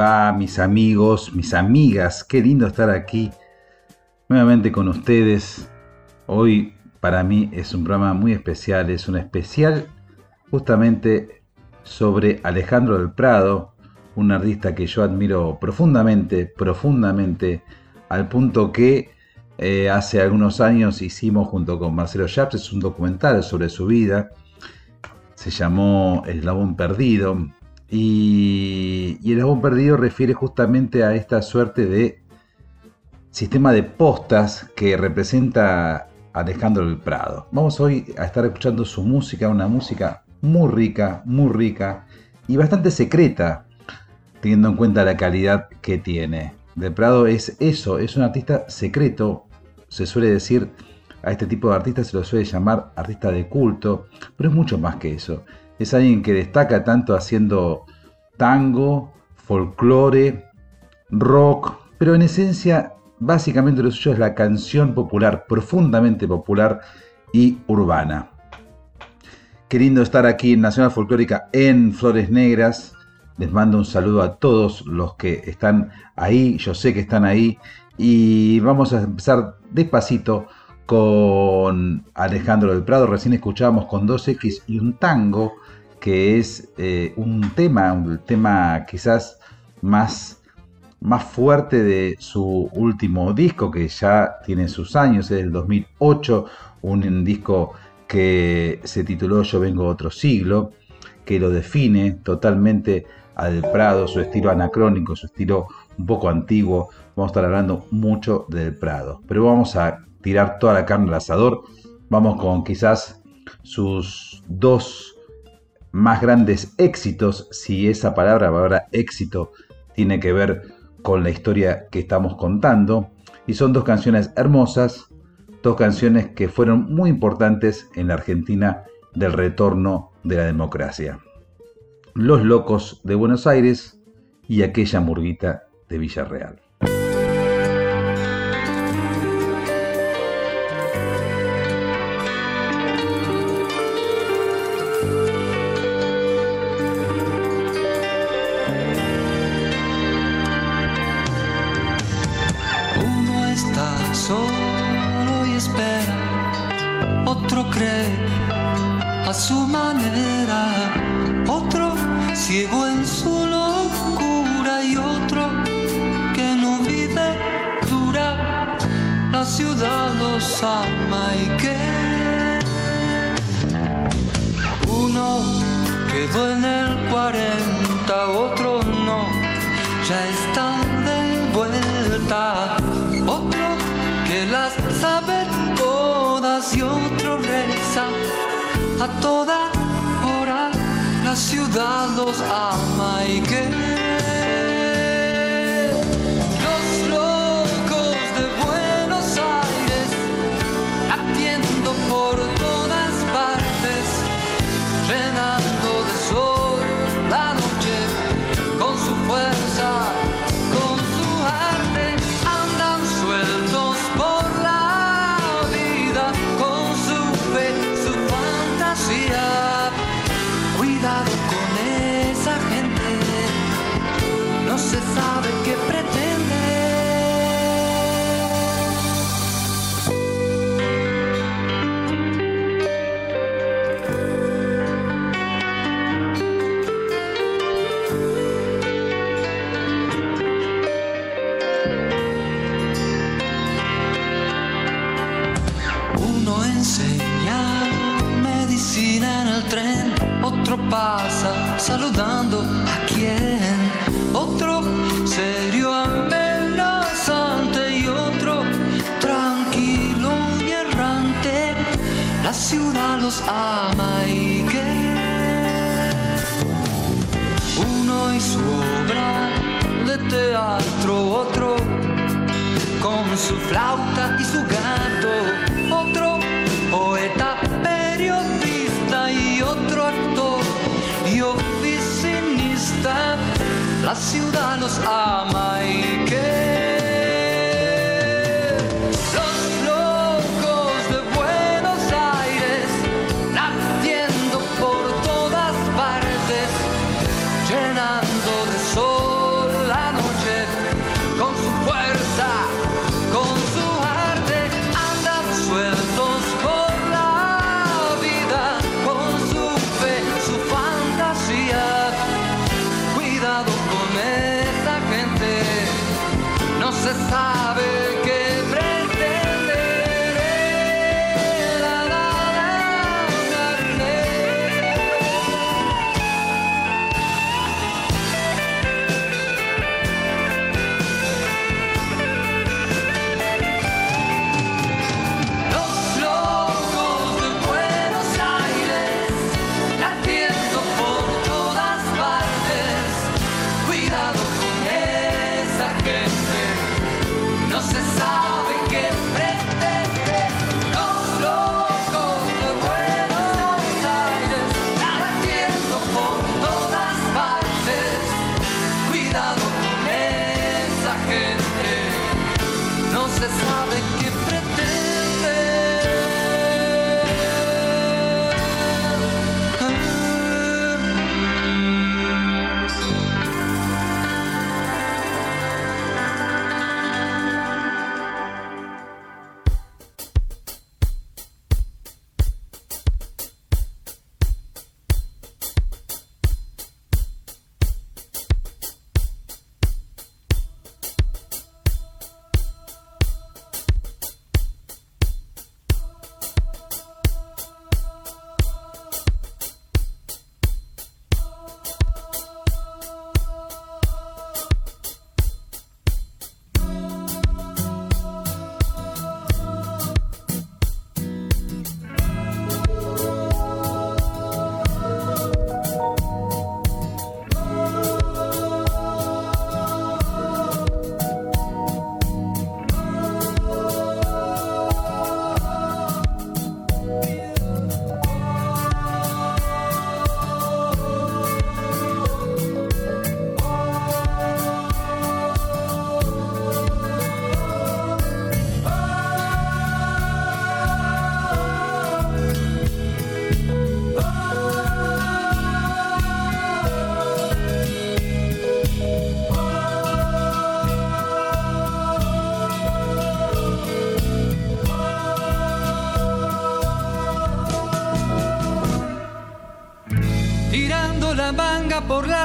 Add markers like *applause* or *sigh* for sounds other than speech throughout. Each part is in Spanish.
Mis amigos, mis amigas? Qué lindo estar aquí nuevamente con ustedes. Hoy para mí es un programa muy especial, es un especial justamente sobre Alejandro del Prado, un artista que yo admiro profundamente, profundamente, al punto que eh, hace algunos años hicimos junto con Marcelo Chaps un documental sobre su vida, se llamó El Eslabón Perdido, y, el Eslabón Perdido refiere justamente a esta suerte de sistema de postas que representa Alejandro del Prado. Vamos hoy a estar escuchando su música, una música muy rica, muy rica y bastante secreta, teniendo en cuenta la calidad que tiene. Del Prado es eso, es un artista secreto, se suele decir a este tipo de artistas se lo suele llamar artista de culto, pero es mucho más que eso. Es alguien que destaca tanto haciendo tango, folclore, rock, pero en esencia básicamente lo suyo es la canción popular, profundamente popular y urbana. Qué lindo estar aquí en Nacional Folclórica en Flores Negras. Les mando un saludo a todos los que están ahí, yo sé que están ahí. Y vamos a empezar despacito con Alejandro del Prado. Recién escuchábamos con 2X y un tango, que es eh, un tema, un tema quizás más más fuerte de su último disco, que ya tiene sus años, es del 2008, un disco que se tituló Yo vengo otro siglo, que lo define totalmente al Prado, su estilo anacrónico, su estilo un poco antiguo. Vamos a estar hablando mucho del Prado, pero vamos a tirar toda la carne al asador. Vamos con quizás sus dos más grandes éxitos, si esa palabra, palabra éxito, tiene que ver con la historia que estamos contando. Y son dos canciones hermosas, dos canciones que fueron muy importantes en la Argentina del retorno de la democracia. Los locos de Buenos Aires y aquella murguita de Villarreal.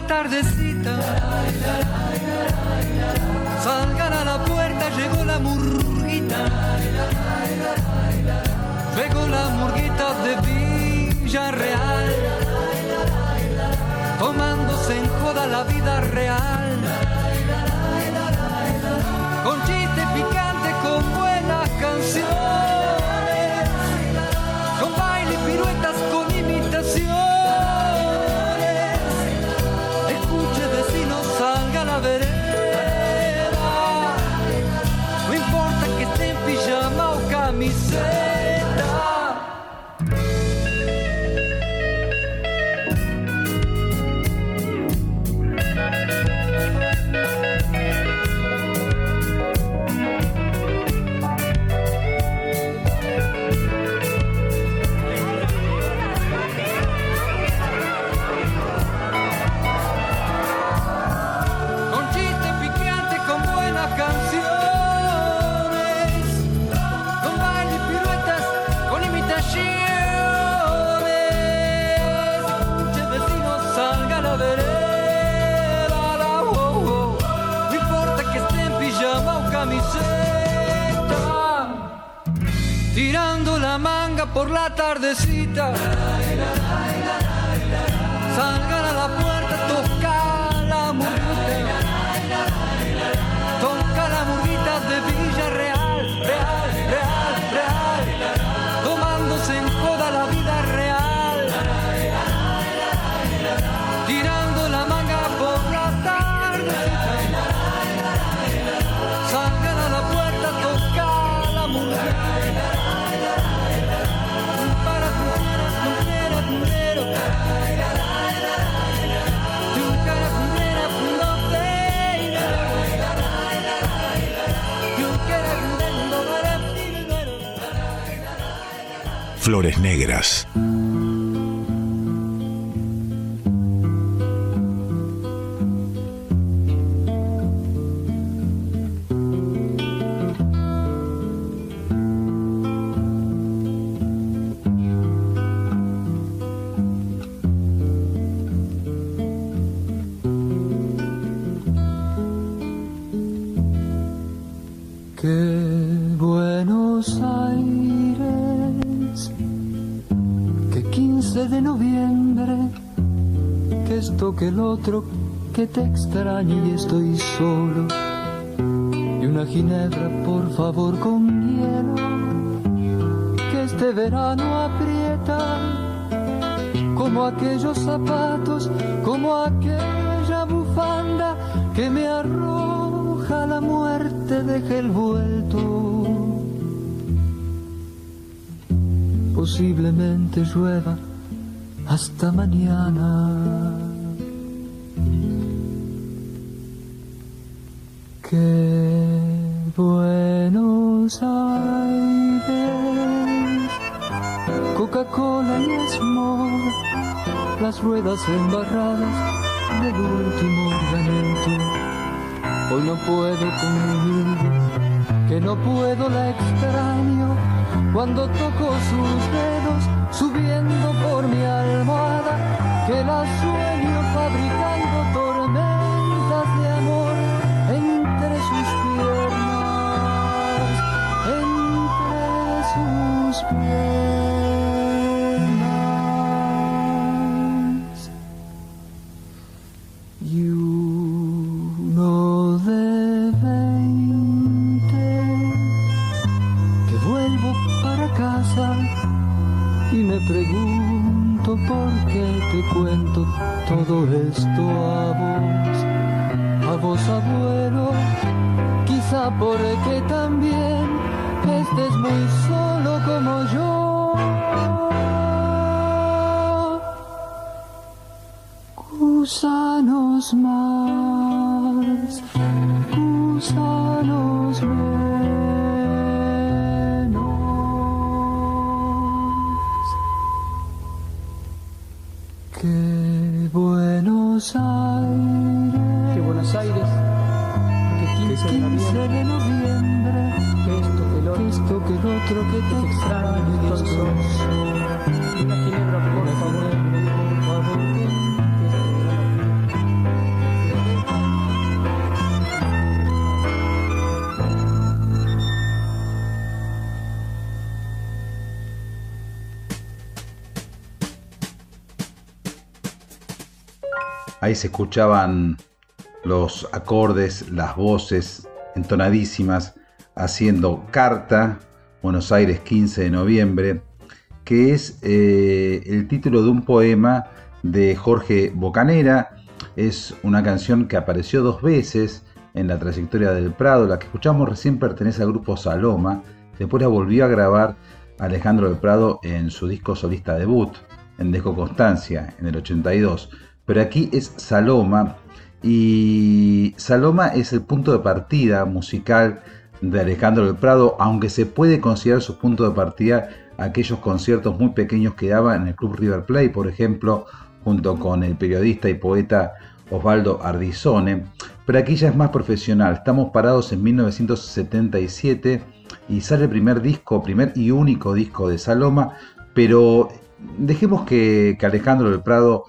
tardecita. Salgan a la puerta, llegó la murguita. Llegó la murguita de Villarreal, tomándose en joda la vida real. Flores Negras. extraño y estoy solo. Y una ginebra, por favor, con hielo, que este verano aprieta, como aquellos zapatos, como aquella bufanda que me arroja la muerte, deja el vuelto. Posiblemente llueva hasta mañana. ruedas embarradas del último lamento. Hoy no puedo con que no puedo la extraño. Cuando toco sus dedos, subiendo por mi almohada, que la sueño fabricar. Se escuchaban los acordes, las voces entonadísimas, haciendo Carta, Buenos Aires 15 de noviembre, que es eh, el título de un poema de Jorge Bocanera. Es una canción que apareció dos veces en la trayectoria del Prado. La que escuchamos recién pertenece al grupo Saloma. Después la volvió a grabar Alejandro del Prado en su disco solista debut, en Dejo Constancia, en el 82. Pero aquí es Saloma. Y Saloma es el punto de partida musical de Alejandro del Prado, aunque se puede considerar su punto de partida aquellos conciertos muy pequeños que daba en el Club River Plate, por ejemplo, junto con el periodista y poeta Osvaldo Ardizone. Pero aquí ya es más profesional. Estamos parados en 1977 y sale el primer disco, primer y único disco de Saloma. Pero dejemos que, Alejandro del Prado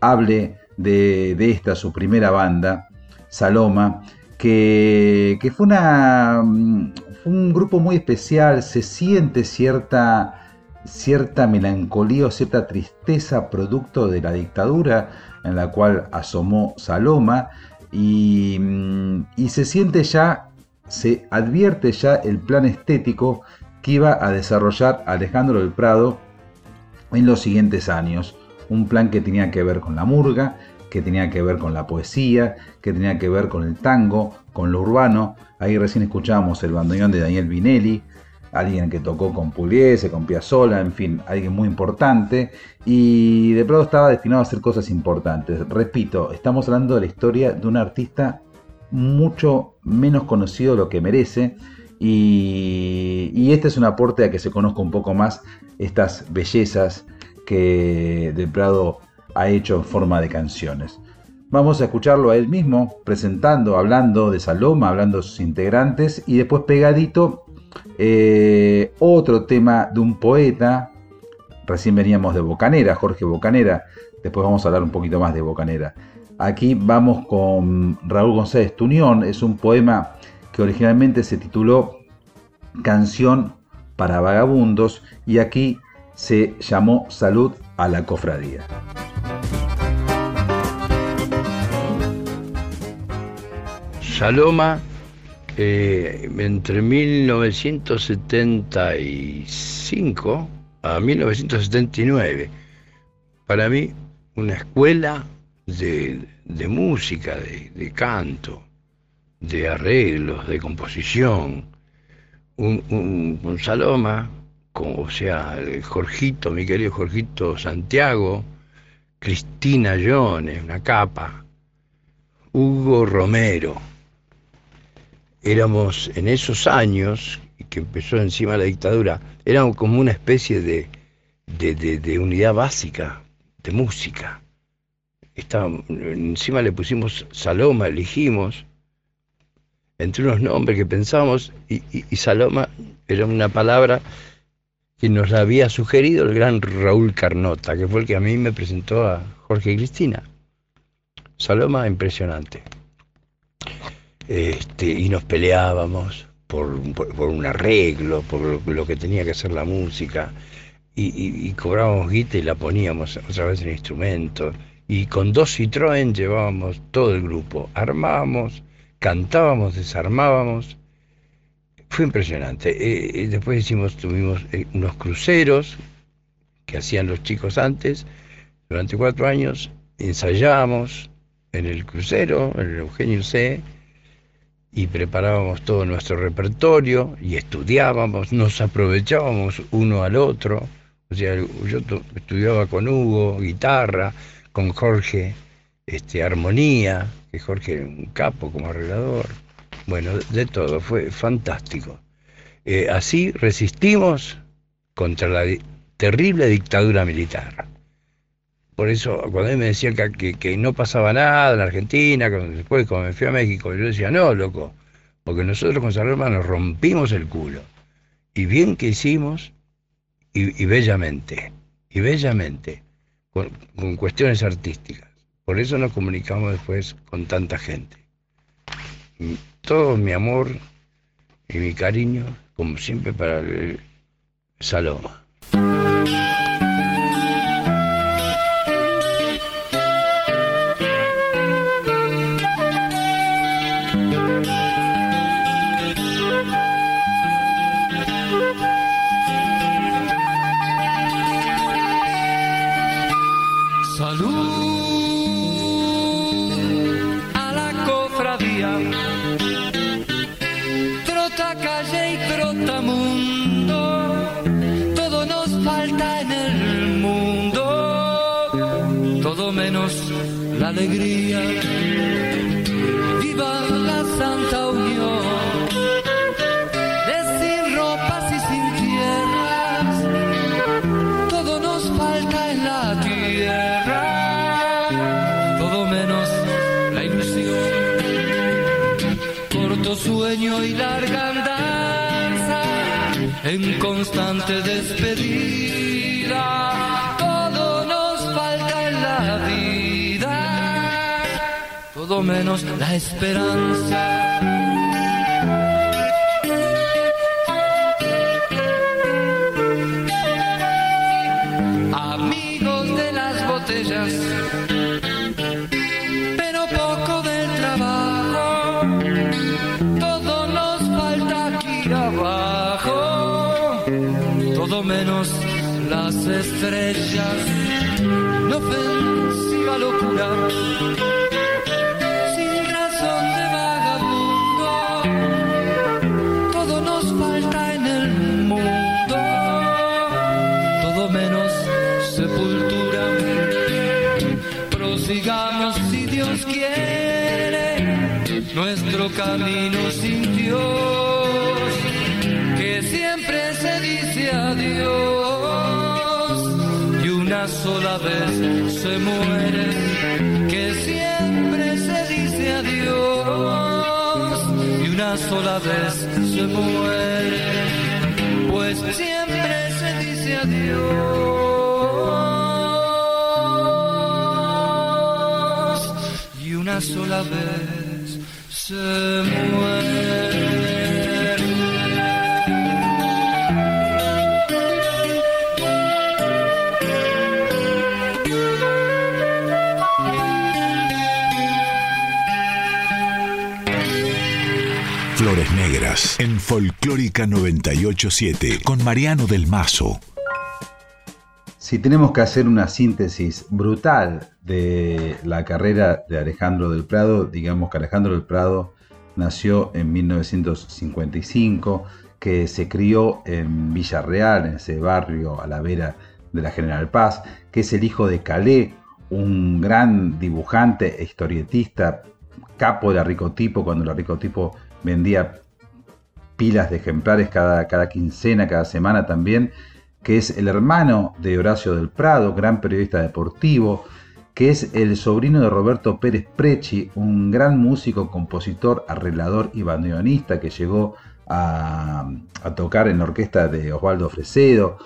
hable de, esta, su primera banda, Saloma, que, fue, mm, un grupo muy especial, se siente cierta, cierta melancolía o cierta tristeza producto de la dictadura en la cual asomó Saloma y, mm, y se siente ya, se advierte ya el plan estético que iba a desarrollar Alejandro del Prado en los siguientes años. Un plan que tenía que ver con la murga, que tenía que ver con la poesía, que tenía que ver con el tango, con lo urbano. Ahí recién escuchábamos el bandoneón de Daniel Vinelli, alguien que tocó con Pugliese, con Piazzolla, en fin, alguien muy importante. Y de pronto estaba destinado a hacer cosas importantes. Repito, estamos hablando de la historia de un artista mucho menos conocido de lo que merece. Y, y este es un aporte a que se conozca un poco más estas bellezas que Del Prado ha hecho en forma de canciones. Vamos a escucharlo a él mismo, presentando, hablando de Saloma, hablando de sus integrantes, y después pegadito eh, otro tema de un poeta. Recién veníamos de Bocanera, Jorge Bocanera. Después vamos a hablar un poquito más de Bocanera. Aquí vamos con Raúl González Tuñón. Es un poema que originalmente se tituló Canción para Vagabundos y aquí se llamó Salud a la Cofradía. Saloma, eh, entre 1975 a 1979, para mí una escuela de, música, de, canto, de arreglos, de composición. Un, Saloma, como, o sea, Jorgito, mi querido Jorgito Santiago, Cristina Jones, una capa, Hugo Romero, éramos en esos años, que empezó encima la dictadura, éramos como una especie de, de, unidad básica de música. encima le pusimos Saloma, elegimos, entre unos nombres que pensábamos, y, y, Saloma era una palabra que nos había sugerido el gran Raúl Carnota, que fue el que a mí me presentó a Jorge y Cristina. Saloma, impresionante. Este, y nos peleábamos por, un arreglo, por lo, que tenía que hacer la música, y, cobrábamos guita y la poníamos otra vez en instrumentos, y con dos Citroën llevábamos todo el grupo, armábamos, cantábamos, desarmábamos, fue impresionante. Eh, eh, después hicimos, tuvimos eh, unos cruceros que hacían los chicos antes, durante cuatro años, ensayábamos en el crucero, en el Eugenio C., y preparábamos todo nuestro repertorio y estudiábamos, nos aprovechábamos uno al otro. O sea, yo estudiaba con Hugo guitarra, con Jorge este, armonía, que Jorge era un capo como arreglador. Bueno, de todo, fue fantástico. Eh, así resistimos contra la terrible dictadura militar. Por eso, cuando él me decía que, no pasaba nada en Argentina, después cuando me fui a México, yo decía, no, loco, porque nosotros con Saloma nos rompimos el culo. Y bien que hicimos, y, bellamente, y bellamente, con, con cuestiones artísticas. Por eso nos comunicamos después con tanta gente. Todo mi amor y mi cariño, como siempre, para el Saloma. Alegría. Viva la Santa Unión. De sin ropas y sin tierras. Todo nos falta en la tierra. Todo menos la ilusión. Corto sueño y larga andanza. En constante despedida. Menos la esperanza. Nuestro camino sin Dios, que siempre se dice adiós. Y una sola vez se muere, que siempre se dice adiós. Y una sola vez se muere pues siempre se dice adiós. Una sola vez Flores Negras en Folclórica 987 con Mariano del Mazo. Si tenemos que hacer una síntesis brutal de la carrera de Alejandro del Prado, digamos que Alejandro del Prado nació en 1955, que se crió en Villarreal, en ese barrio a la vera de la General Paz, que es el hijo de Calé, un gran dibujante e historietista, capo de la Ricotipo, cuando la Ricotipo vendía pilas de ejemplares cada, cada quincena, cada semana también, que es el hermano de Horacio del Prado, gran periodista deportivo, que es el sobrino de Roberto Pérez Prechi, un gran músico, compositor, arreglador y bandoneonista que llegó a, tocar en la orquesta de Osvaldo Fresedo.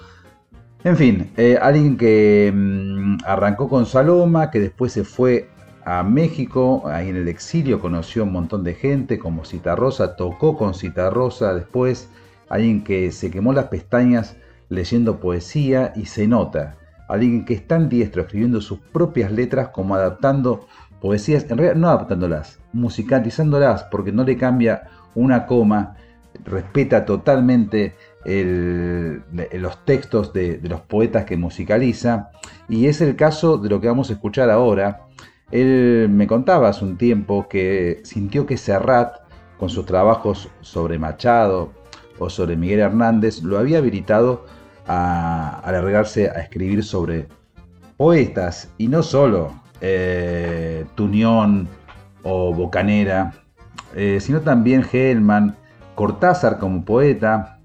En fin, eh, alguien que mm, arrancó con Saloma, que después se fue a México, ahí en el exilio conoció un montón de gente como Citarrosa, tocó con Citarrosa después, alguien que se quemó las pestañas leyendo poesía y se nota, alguien que es tan diestro escribiendo sus propias letras como adaptando poesías, en realidad no adaptándolas, musicalizándolas porque no le cambia una coma, respeta totalmente los textos de, de los poetas que musicaliza y es el caso de lo que vamos a escuchar ahora. Él me contaba hace un tiempo que sintió que Serrat, con sus trabajos sobre Machado o sobre Miguel Hernández, lo había habilitado a, a largarse a escribir sobre poetas y no solo eh, Tunión o Bocanera, eh, sino también Hellman, Cortázar como poeta,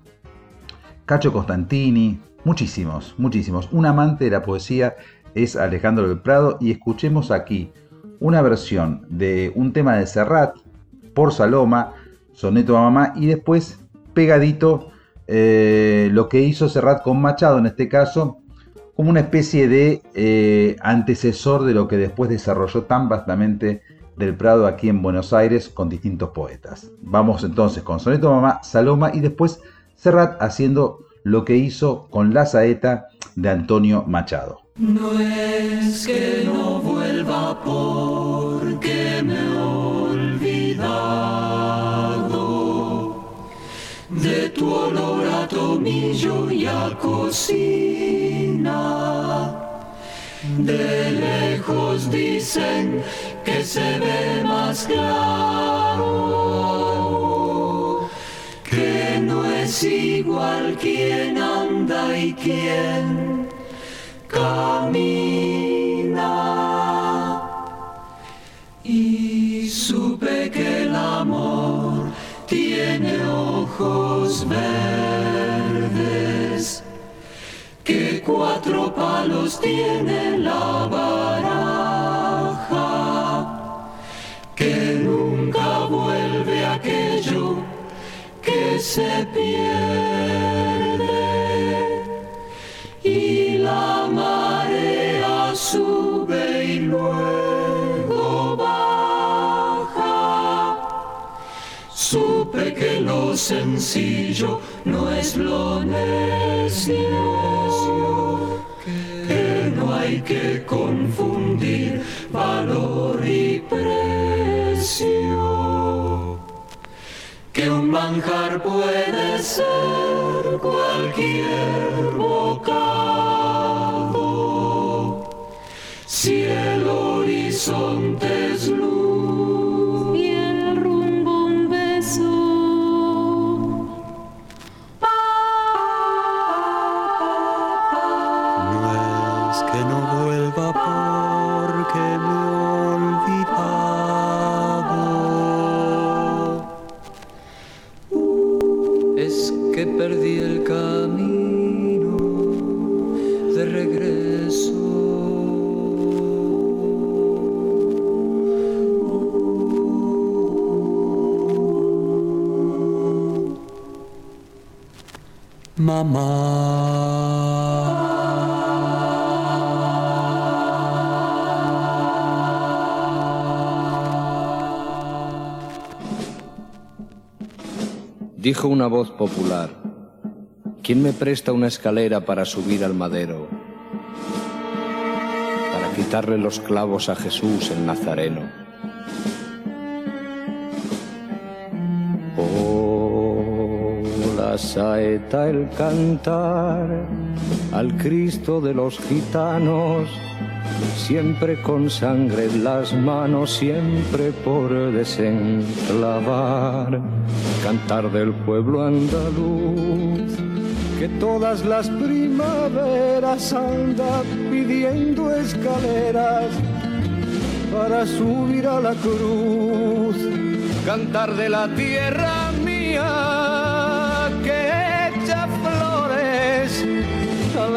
Cacho Costantini, muchísimos, muchísimos. Un amante de la poesía es Alejandro del Prado y escuchemos aquí una versión de un tema de Serrat por Saloma, Soneto a Mamá y después pegadito eh, lo que hizo Serrat con Machado en este caso como una especie de eh, antecesor de lo que después desarrolló tan vastamente del Prado aquí en Buenos Aires con distintos poetas. Vamos entonces con Soneto Mamá, Saloma y después Serrat haciendo lo que hizo con La Saeta de Antonio Machado. No es que no vuelva porque de tu olor a tomillo y a cocina. De lejos dicen que se ve más claro, que no es igual quien anda y quien camina. Y supe que que cuatro palos tiene la baraja, que nunca vuelve aquello que se pierde sencillo no es lo necio, que no hay que confundir valor y precio, que un manjar puede ser cualquier bocado, si el horizonte. Dijo una voz popular, ¿quién me presta una escalera para subir al madero? Para quitarle los clavos a Jesús el Nazareno. Saeta, el cantar al Cristo de los gitanos, siempre con sangre en las manos, siempre por desenclavar, cantar del pueblo andaluz, que todas las primaveras anda pidiendo escaleras para subir a la cruz, cantar de la tierra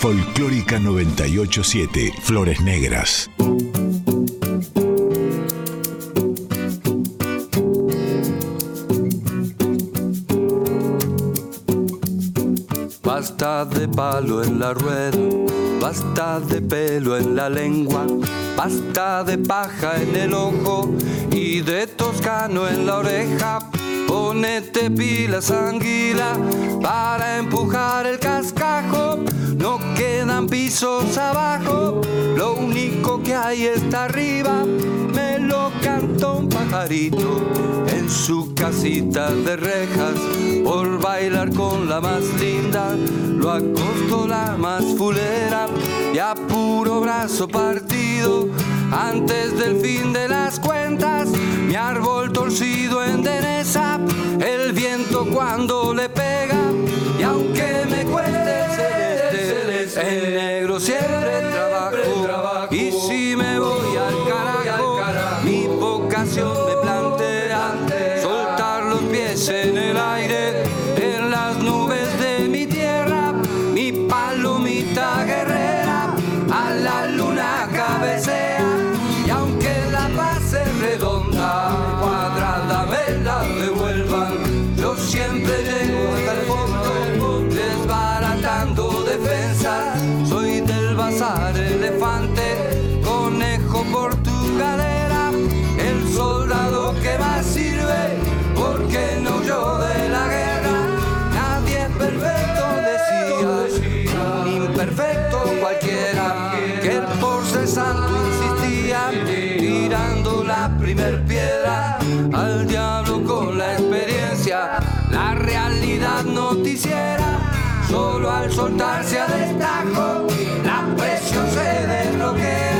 Folclórica 987, Flores Negras. Basta de palo en la rueda, basta de pelo en la lengua, basta de paja en el ojo y de toscano en la oreja. Ponete pilas, anguila, para empujar el cascajo. No quedan pisos abajo, lo único que hay está arriba. Me lo cantó un pajarito en su casita de rejas por bailar con la más linda. Lo acostó la más fulera y a puro brazo partido. Antes del fin de las cuentas, mi árbol torcido endereza el viento cuando le pega. Y aunque me cueste el negro siempre al soltarse a destajo, la presión se desbloquea.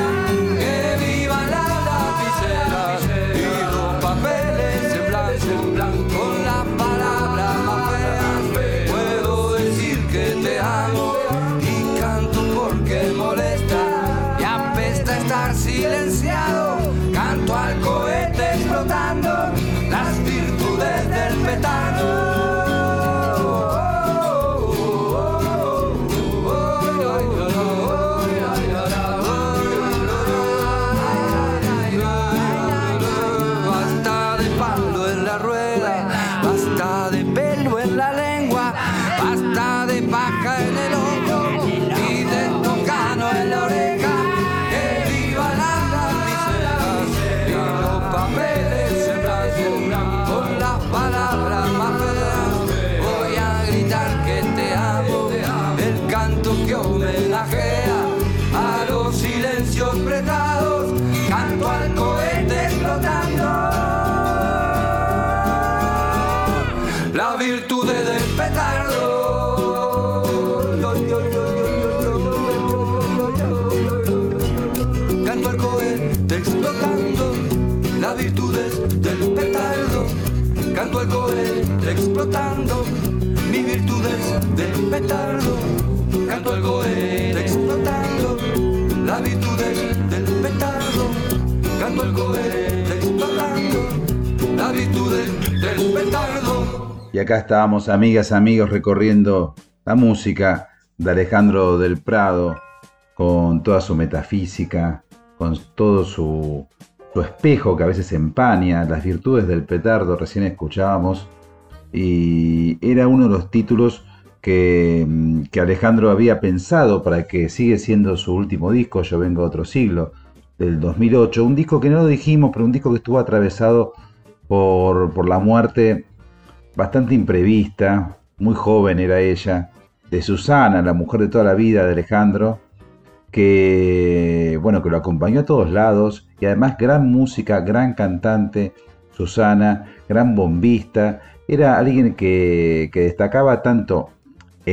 Y acá estábamos, amigas, amigos, recorriendo la música de Alejandro del Prado, con toda su metafísica, con todo su, su espejo que a veces empaña, las virtudes del petardo, recién escuchábamos, y era uno de los títulos que, mm, que Alejandro había pensado para que sigue siendo su último disco, Yo vengo a otro siglo, del 2008, un disco que no lo dijimos, pero un disco que estuvo atravesado por, por la muerte bastante imprevista, muy joven era ella, de Susana, la mujer de toda la vida de Alejandro, que bueno, que lo acompañó a todos lados y además gran música, gran cantante, Susana, gran bombista, era alguien que, que destacaba tanto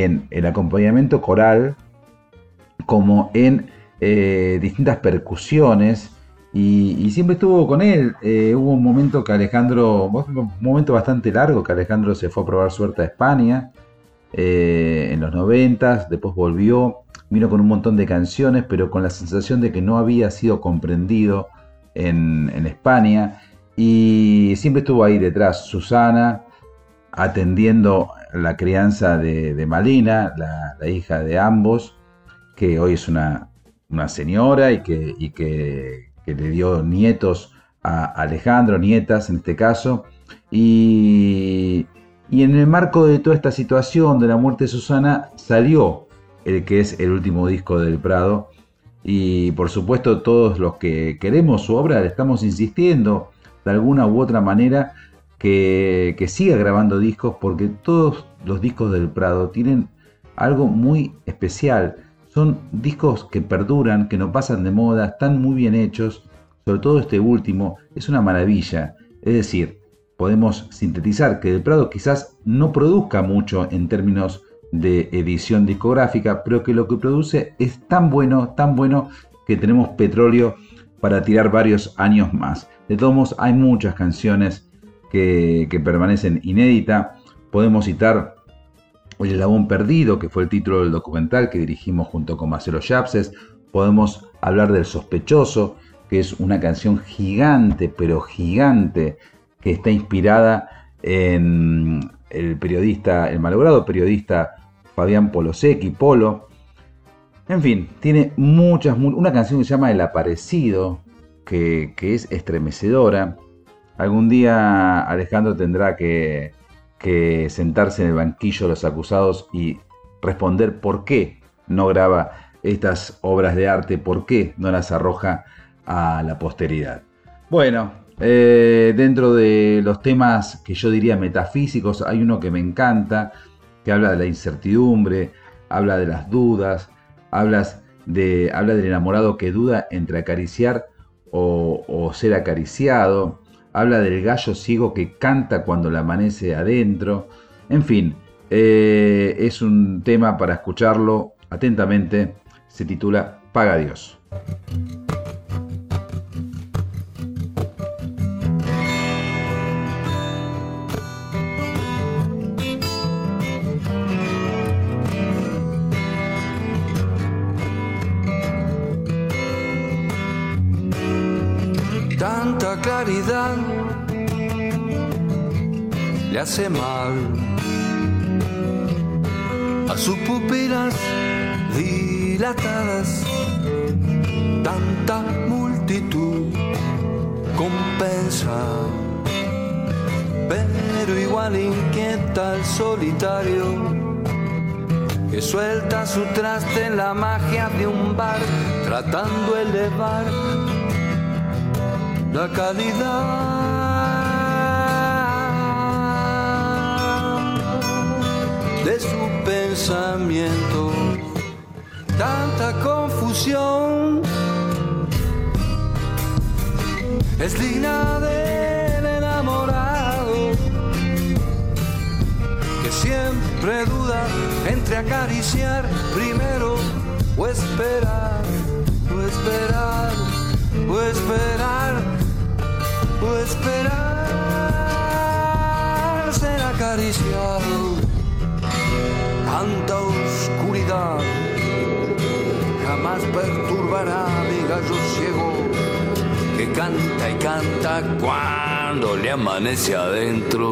en el acompañamiento coral como en eh, distintas percusiones y, siempre estuvo con él. Eh, hubo un momento que Alejandro, un momento bastante largo que Alejandro se fue a probar suerte a España eh, en los noventas, después volvió, vino con un montón de canciones, pero con la sensación de que no había sido comprendido en, en España y siempre estuvo ahí detrás Susana atendiendo la crianza de, de Malina, la, hija de ambos, que hoy es una, una señora y que, y que, que le dio nietos a Alejandro, nietas en este caso. Y, y en el marco de toda esta situación de la muerte de Susana salió el que es el último disco del Prado. Y por supuesto todos los que queremos su obra le estamos insistiendo de alguna u otra manera que, siga grabando discos porque todos los discos del Prado tienen algo muy especial son discos que perduran, que no pasan de moda, están muy bien hechos, sobre todo este último, es una maravilla. Es decir, podemos sintetizar que Del Prado quizás no produzca mucho en términos de edición discográfica, pero que lo que produce es tan bueno, tan bueno que tenemos petróleo para tirar varios años más. De todos modos, hay muchas canciones que, permanecen inéditas. Podemos citar El Eslabón Perdido, que fue el título del documental que dirigimos junto con Marcelo Yapses. Podemos hablar del Sospechoso, que es una canción gigante, pero gigante, que está inspirada en el periodista, el malogrado periodista Fabián Polosecchi, Polo. En fin, tiene muchas, una canción que se llama El Aparecido, que, es estremecedora. Algún día Alejandro tendrá que, sentarse en el banquillo de los acusados y responder por qué no graba estas obras de arte, por qué no las arroja a la posteridad. Bueno, eh, dentro de los temas que yo diría metafísicos, hay uno que me encanta, que habla de la incertidumbre, habla de las dudas, de, habla del enamorado que duda entre acariciar o, ser acariciado, habla del gallo ciego que canta cuando le amanece adentro, en fin, eh, es un tema para escucharlo atentamente, se titula Paga Dios. Claridad le hace mal a sus pupilas dilatadas. Tanta multitud compensa, pero igual inquieta al solitario que suelta su traste en la magia de un bar, tratando de elevar la calidad de su pensamiento. Tanta confusión es digna del enamorado que siempre duda entre acariciar primero o esperar, o esperar, o esperar o esperar ser acariciado. Tanta oscuridad jamás perturbará mi gallo ciego que canta y canta cuando le amanece adentro.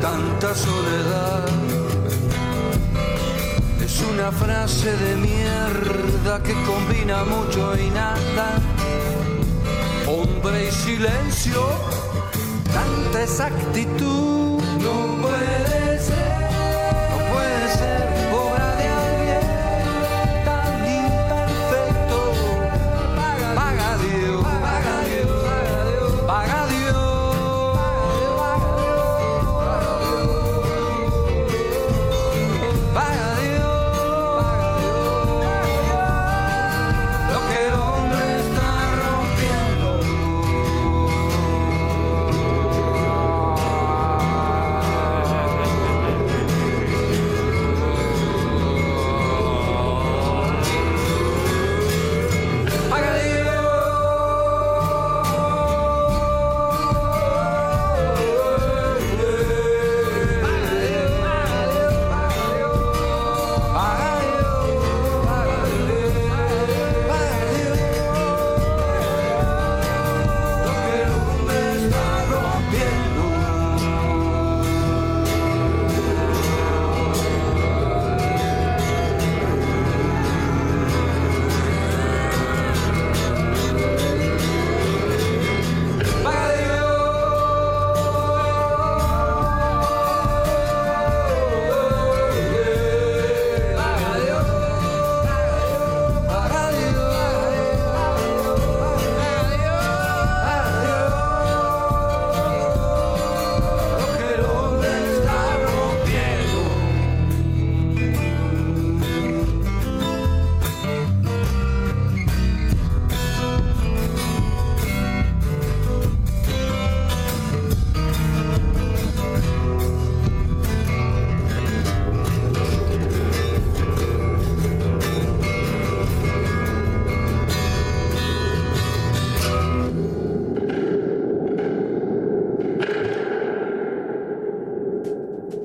Tanta soledad es una frase de mierda que combina mucho y nada silencio, tanta exactitud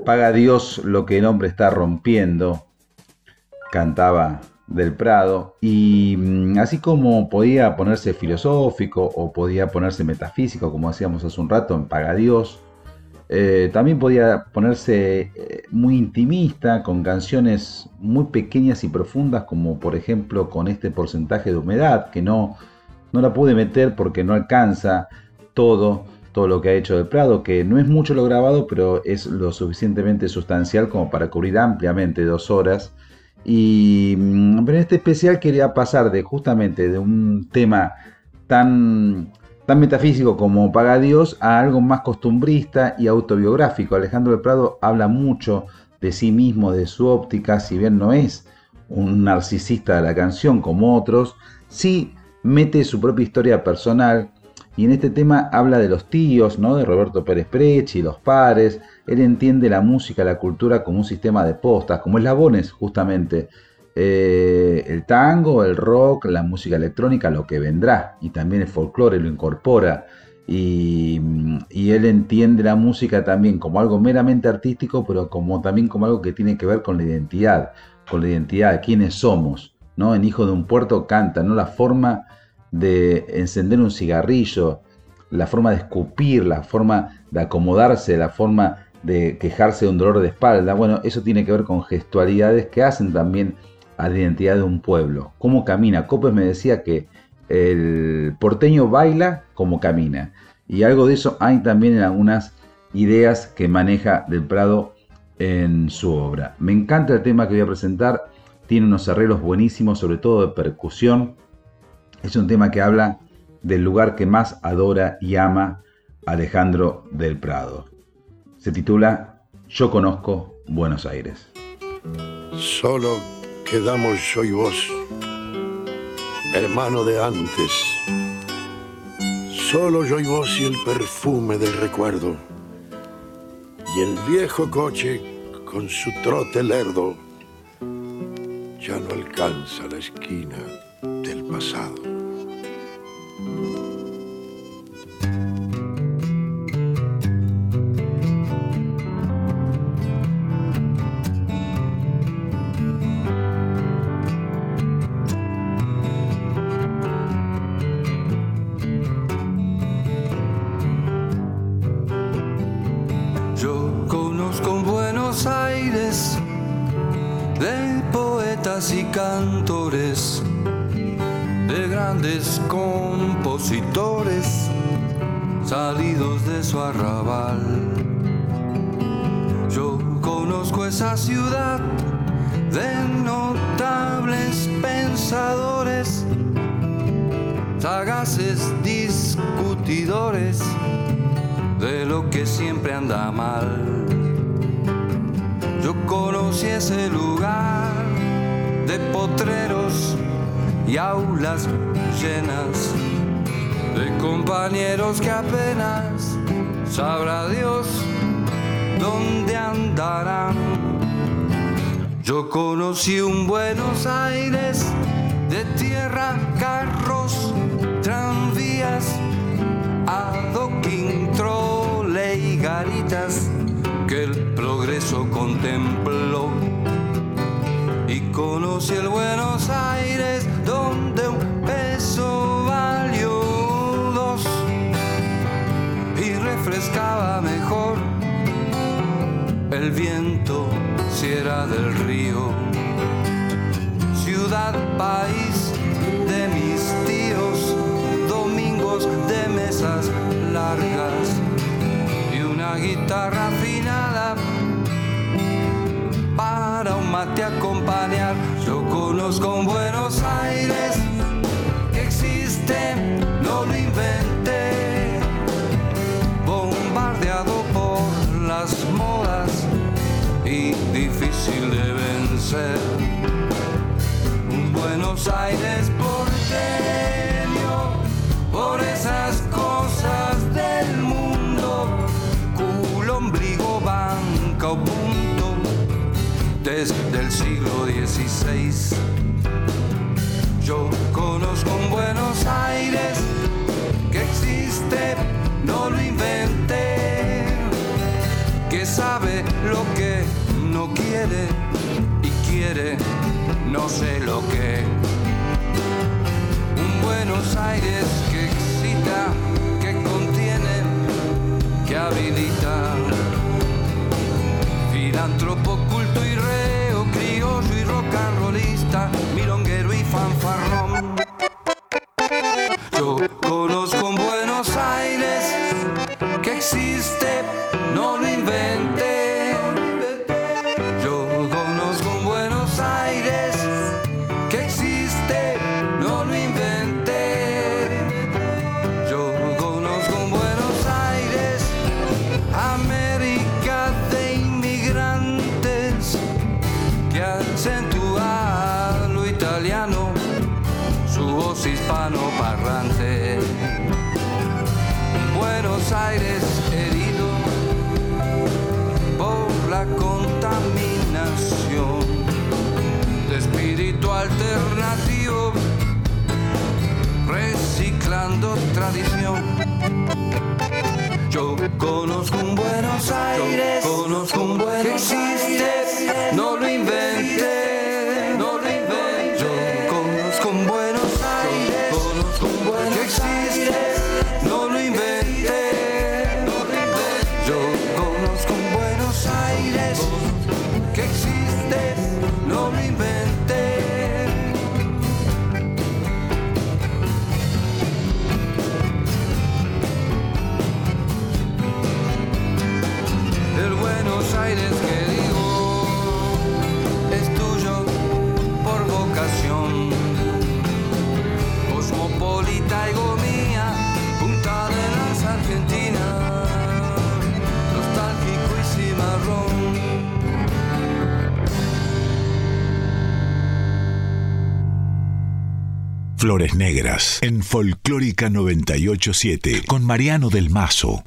Paga Dios lo que el hombre está rompiendo, cantaba del Prado, y mm, así como podía ponerse filosófico o podía ponerse metafísico, como hacíamos hace un rato en Paga Dios, eh, también podía ponerse eh, muy intimista con canciones muy pequeñas y profundas, como por ejemplo con este porcentaje de humedad, que no, no la pude meter porque no alcanza todo, todo lo que ha hecho del Prado, que no es mucho lo grabado, pero es lo suficientemente sustancial como para cubrir ampliamente dos horas. Y mm, pero en este especial quería pasar de justamente de un tema tan tan metafísico como Paga Dios a algo más costumbrista y autobiográfico. Alejandro del Prado habla mucho de sí mismo, de su óptica, si bien no es un narcisista de la canción como otros, sí mete su propia historia personal y en este tema habla de los tíos, ¿no? de Roberto Pérez Prechi, los pares. Él entiende la música, la cultura como un sistema de postas, como eslabones justamente. Eh, el tango, el rock, la música electrónica, lo que vendrá, y también el folclore lo incorpora. Y, él entiende la música también como algo meramente artístico, pero como también como algo que tiene que ver con la identidad, con la identidad de quiénes somos. ¿no? En Hijo de un Puerto canta, ¿no? La forma de encender un cigarrillo, la forma de escupir, la forma de acomodarse, la forma de quejarse de un dolor de espalda. Bueno, eso tiene que ver con gestualidades que hacen también a la identidad de un pueblo. ¿Cómo camina? Copes me decía que el porteño baila como camina. Y algo de eso hay también en algunas ideas que maneja Del Prado en su obra. Me encanta el tema que voy a presentar. Tiene unos arreglos buenísimos, sobre todo de percusión. Es un tema que habla del lugar que más adora y ama Alejandro del Prado. Se titula Yo conozco Buenos Aires. Solo quedamos yo y vos, hermano de antes. Solo yo y vos y el perfume del recuerdo. Y el viejo coche con su trote lerdo ya no alcanza la esquina del pasado. Salidos de su arrabal. Yo conozco esa ciudad de notables pensadores, sagaces discutidores de lo que siempre anda mal. Yo conocí ese lugar de potreros y aulas llenas de compañeros que apenas sabrá Dios dónde andarán. Yo conocí un Buenos Aires de tierra, carros, tranvías, adoquín, trole y garitas que el progreso contempló. Y conocí el Buenos Aires donde un peso valió refrescaba mejor el viento si era del río. Ciudad, país de mis tíos, domingos de mesas largas y una guitarra afinada mate acompañar. Yo conozco un Buenos Aires que existe, no lo inventé por las modas y difícil de vencer. Un Buenos Aires Conozco un Buenos Aires que existe, no lo inventé, que sabe lo que no quiere y quiere, no sé lo que. Un Buenos Aires que excita, que contiene, que habilita. Filántropo, culto y reo, criollo y rock and rollista, mirón Flores Negras en Folclórica 987 con Mariano del Mazo.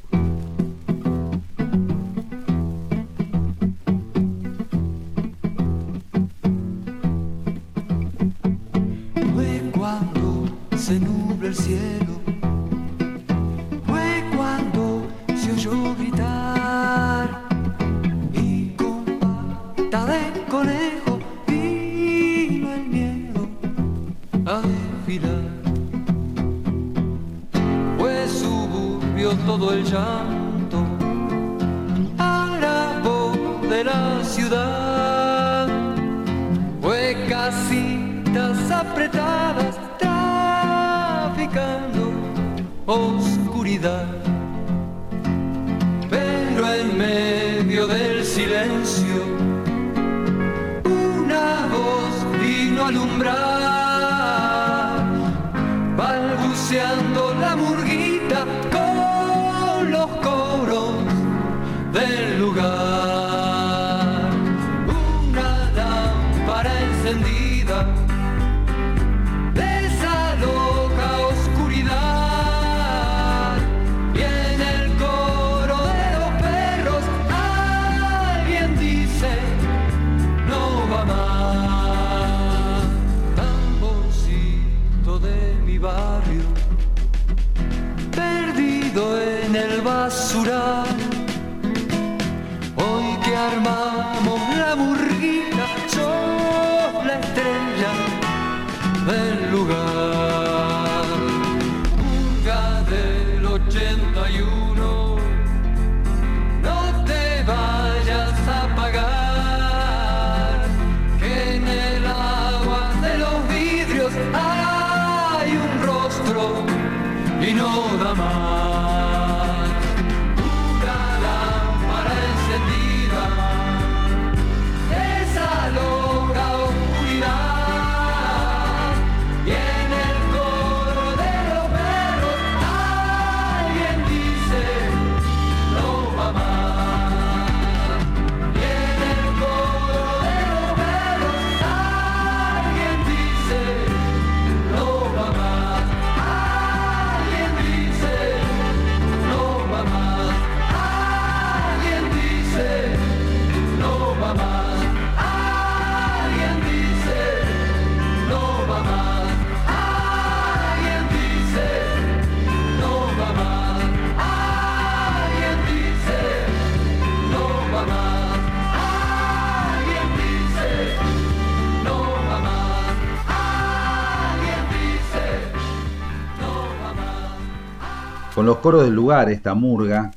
Coros del lugar, esta murga,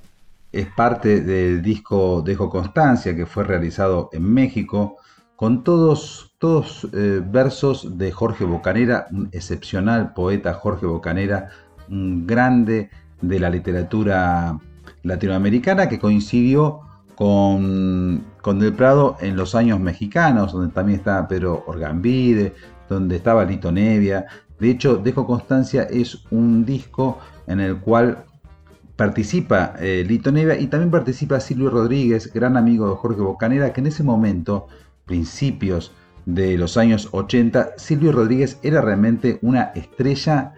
es parte del disco Dejo Constancia que fue realizado en México, con todos, todos eh, versos de Jorge Bocanera, un excepcional poeta Jorge Bocanera, un grande de la literatura latinoamericana que coincidió con, con Del Prado en los años mexicanos, donde también estaba Pedro Orgambide, donde estaba Lito Nevia. De hecho, Dejo Constancia es un disco en el cual participa eh, Lito Nevia y también participa Silvio Rodríguez, gran amigo de Jorge Bocanera, que en ese momento, principios de los años 80, Silvio Rodríguez era realmente una estrella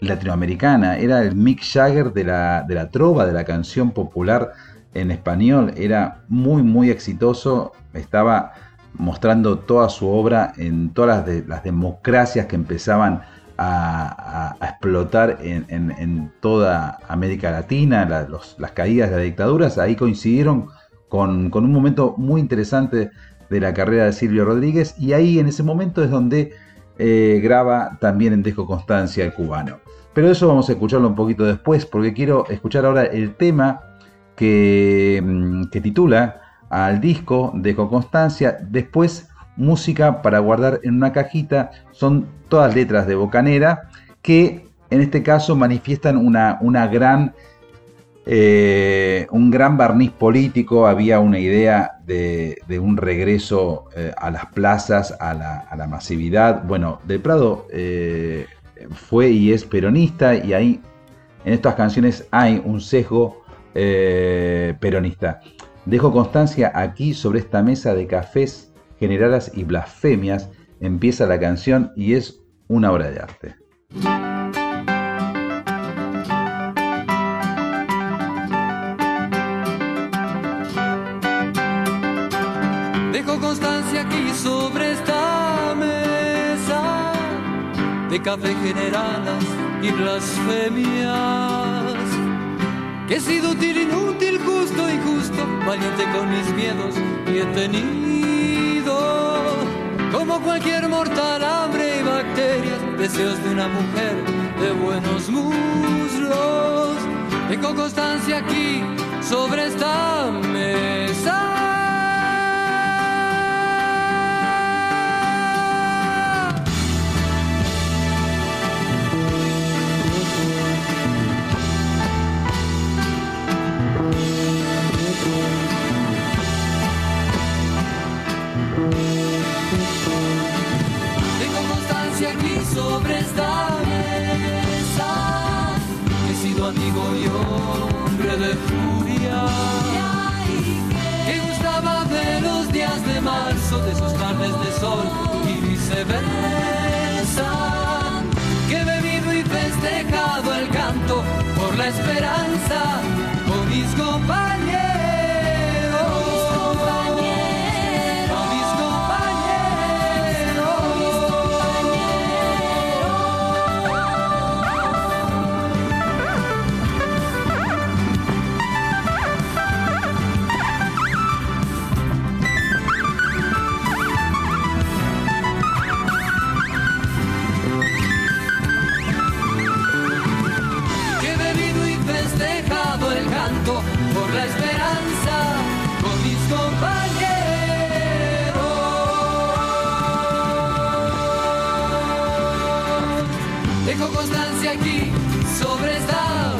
latinoamericana, era el Mick Jagger de la, de la trova, de la canción popular en español, era muy, muy exitoso, estaba mostrando toda su obra en todas las, las democracias que empezaban a, explotar en, toda América Latina, las caídas de las dictaduras, ahí coincidieron con, un momento muy interesante de la carrera de Silvio Rodríguez y ahí en ese momento es donde eh, graba también en Dejo Constancia el cubano. Pero eso vamos a escucharlo un poquito después porque quiero escuchar ahora el tema que, mm, titula al disco Dejo Constancia, después música para guardar en una cajita, son todas letras de Bocanera que en este caso manifiestan una, una gran, eh, un gran barniz político, había una idea de, un regreso eh, a las plazas, a la, masividad. Bueno, De Prado eh, fue y es peronista y ahí en estas canciones hay un sesgo peronista. Dejo constancia aquí sobre esta mesa de cafés generadas y blasfemias, empieza la canción y es una obra de arte. Dejo constancia aquí sobre esta mesa de café generadas y blasfemias. Que he sido útil, inútil, justo, injusto, valiente con mis miedos y he tenido, como cualquier mortal, hambre y bacterias, deseos de una mujer de buenos muslos. Tengo constancia aquí sobre esta mesa sobre esta mesa. He sido amigo y hombre de furia. Que gustaba de los días de marzo, de sus tardes de sol y viceversa. Que he bebido y festejado el canto por la esperanza la muchacha se pasea en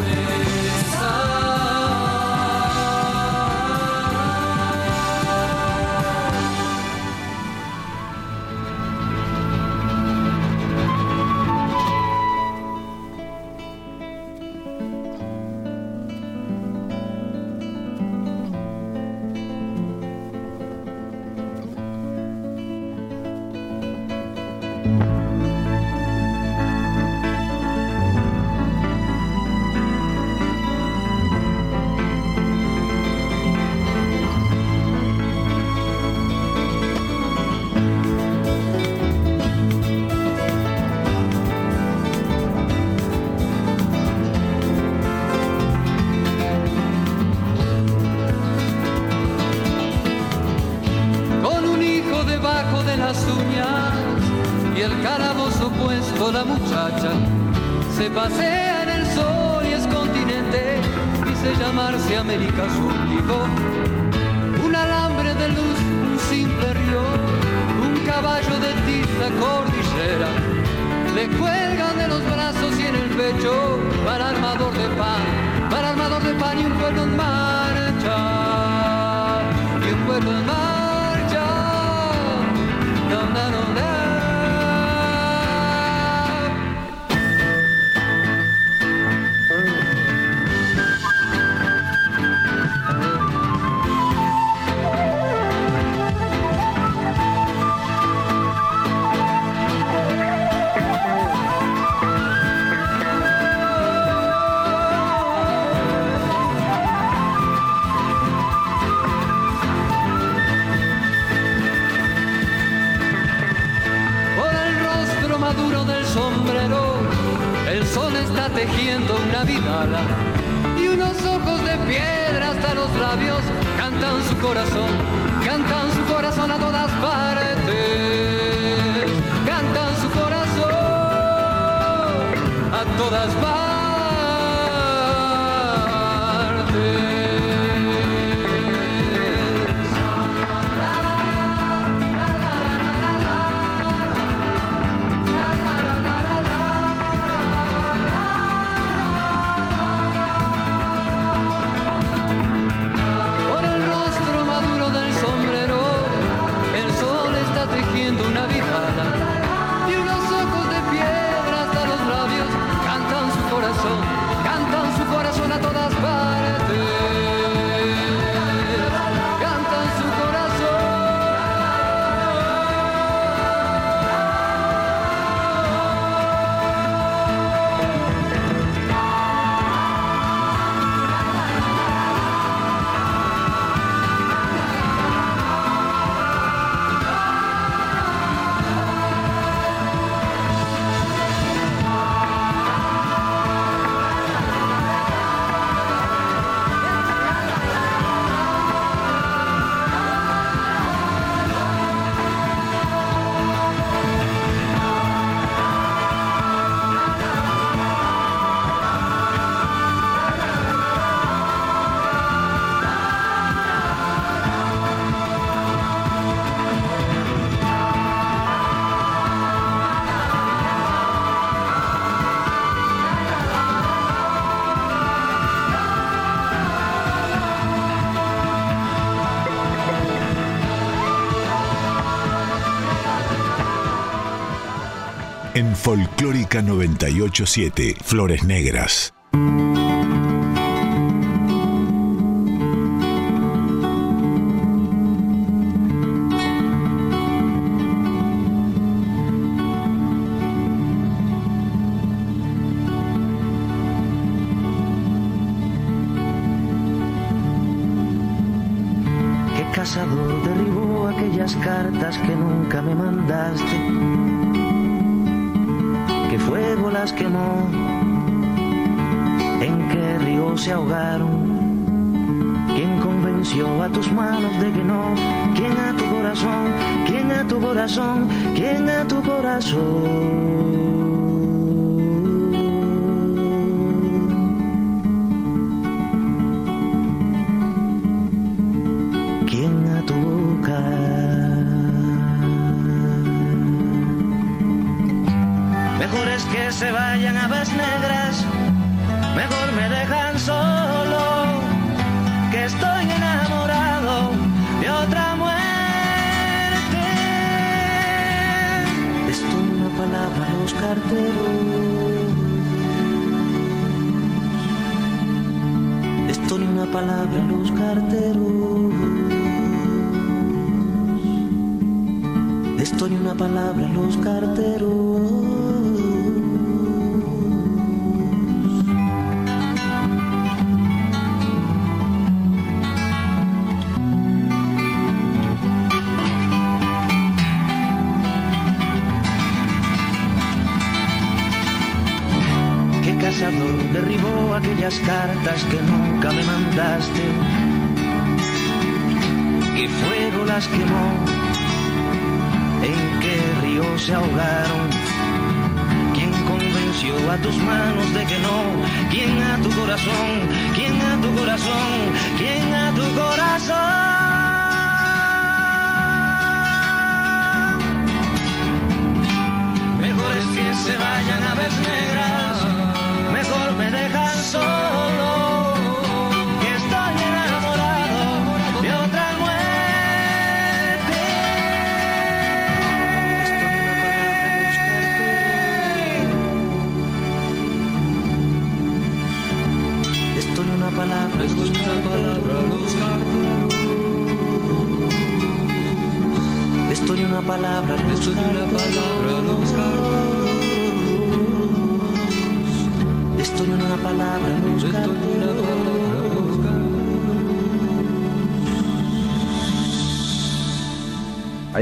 Folclórica 987, Flores Negras.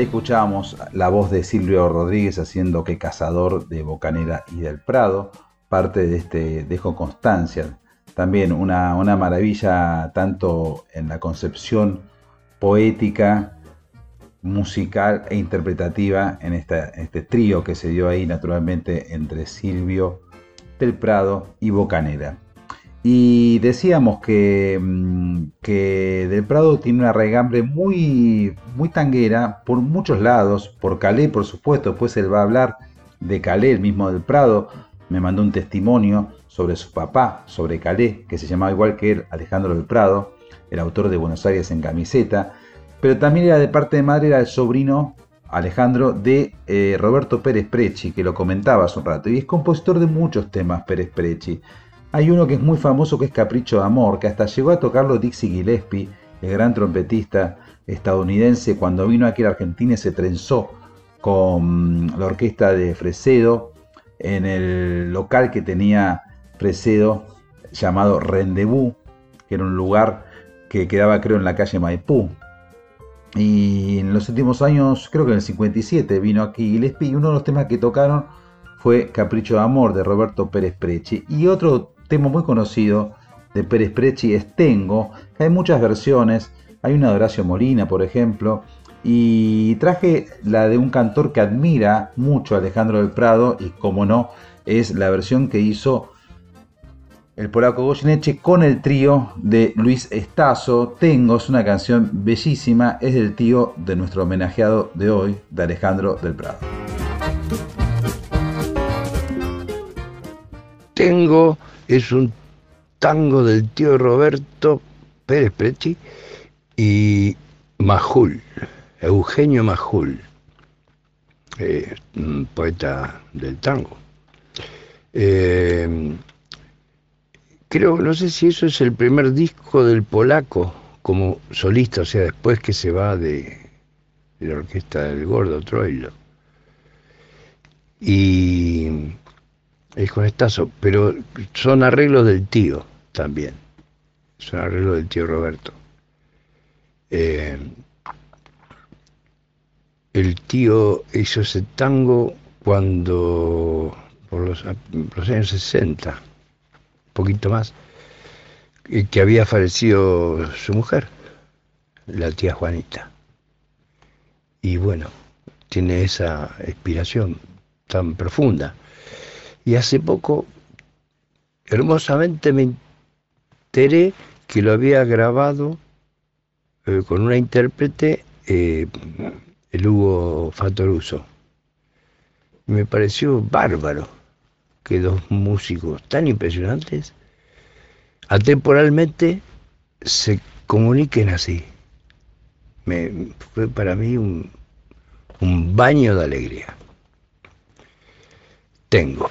Ahí escuchábamos la voz de Silvio Rodríguez haciendo que cazador de Bocanera y del Prado, parte de este Dejo Constancia. También una, una maravilla tanto en la concepción poética, musical e interpretativa en este trío que se dio ahí naturalmente entre Silvio del Prado y Bocanera. Y decíamos que, mm, que Del Prado tiene una regambre muy, muy tanguera por muchos lados, por Calé por supuesto, después él va a hablar de Calé, el mismo Del Prado, me mandó un testimonio sobre su papá, sobre Calé, que se llamaba igual que él, Alejandro del Prado, el autor de Buenos Aires en camiseta, pero también era de parte de madre, era el sobrino Alejandro de eh, Roberto Pérez Preci, que lo comentaba hace un rato, y es compositor de muchos temas Pérez Preci. Hay uno que es muy famoso que es Capricho de Amor, que hasta llegó a tocarlo Dixie Gillespie, el gran trompetista estadounidense, cuando vino aquí a Argentina y se trenzó con la orquesta de Fresedo en el local que tenía Fresedo llamado Rendezvous, que era un lugar que quedaba creo en la calle Maipú. Y en los últimos años, creo que en el 57, vino aquí Gillespie y uno de los temas que tocaron fue Capricho de Amor de Roberto Pérez Preci. Y otro tema muy conocido de Pérez Preci es Tengo, hay muchas versiones. Hay una de Horacio Molina, por ejemplo. Y traje la de un cantor que admira mucho a Alejandro del Prado y como no, es la versión que hizo el polaco Goyeneche con el trío de Luis Estazo. Tengo, es una canción bellísima, es del tío de nuestro homenajeado de hoy, de Alejandro del Prado. Tengo es un tango del tío Roberto Pérez Preci y Majul, Eugenio Majul, eh, poeta del tango. Eh, creo, no sé si eso es el primer disco del polaco como solista, o sea, después que se va de, de la orquesta del gordo Troilo. Y es con estazo, pero son arreglos del tío también. Son arreglos del tío Roberto. Eh, el tío hizo ese tango cuando, por los, los años 60, un poquito más, que había fallecido su mujer, la tía Juanita. Y bueno, tiene esa inspiración tan profunda. Y hace poco, hermosamente me enteré que lo había grabado eh, con una intérprete, eh, el Hugo Fatoruso. Me pareció bárbaro que dos músicos tan impresionantes atemporalmente se comuniquen así. Me, fue para mí un, baño de alegría. Tengo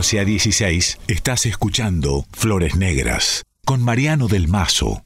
14 a 16 estás escuchando Flores Negras con Mariano del Mazo.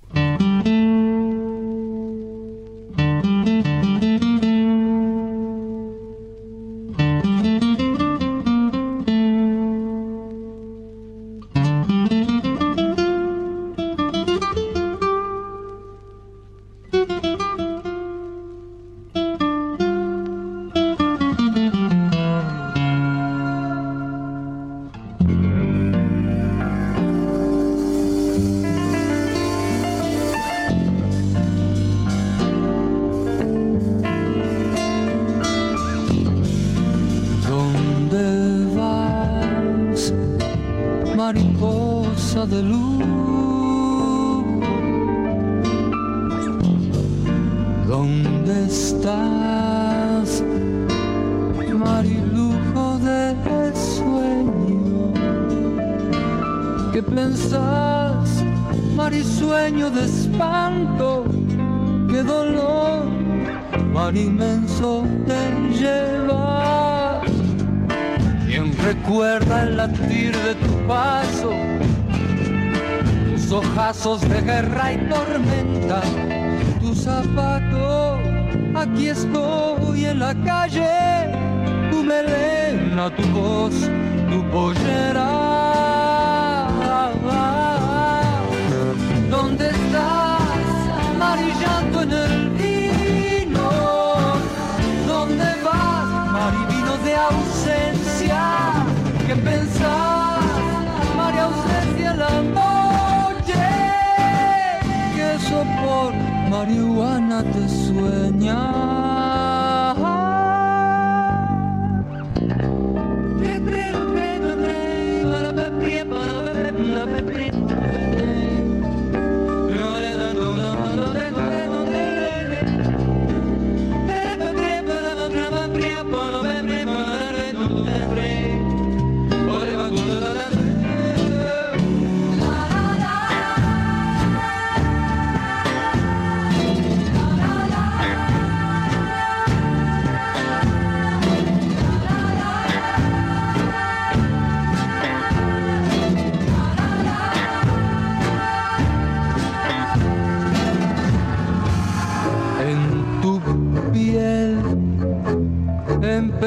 Olleraba, ¿dónde estás, amarillando en el vino? ¿Dónde vas, marivino de ausencia? ¿Qué pensás, maría ausencia en la noche? ¿Qué sopor, marihuana te sueña?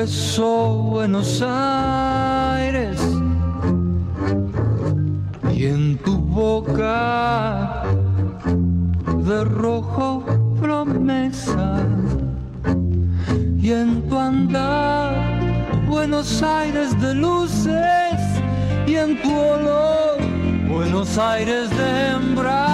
regreso Buenos Aires y en tu boca de rojo promesa. Y en tu andar Buenos Aires de luces. Y en tu olor Buenos Aires de hembra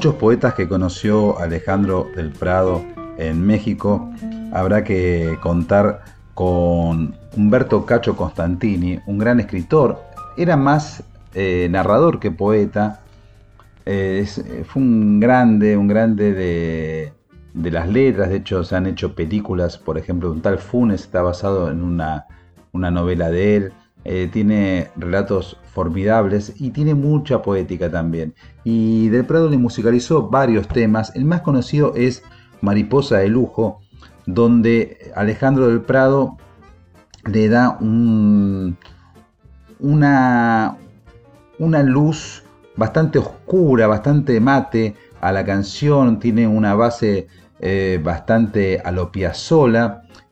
muchos poetas que conoció Alejandro del Prado en México, habrá que contar con Humberto Cacho Constantini, un gran escritor. Era más eh, narrador que poeta. Eh, es- eh, fue un grande, un grande de, las letras. De hecho, se han hecho películas, por ejemplo, un tal Funes está basado en una, novela de él. Tiene relatos formidables y tiene mucha poética también. Y Del Prado le musicalizó varios temas. El más conocido es Mariposa de Lujo, donde Alejandro del Prado le da un- una, una luz bastante oscura, bastante mate a la canción, tiene una base eh, bastante a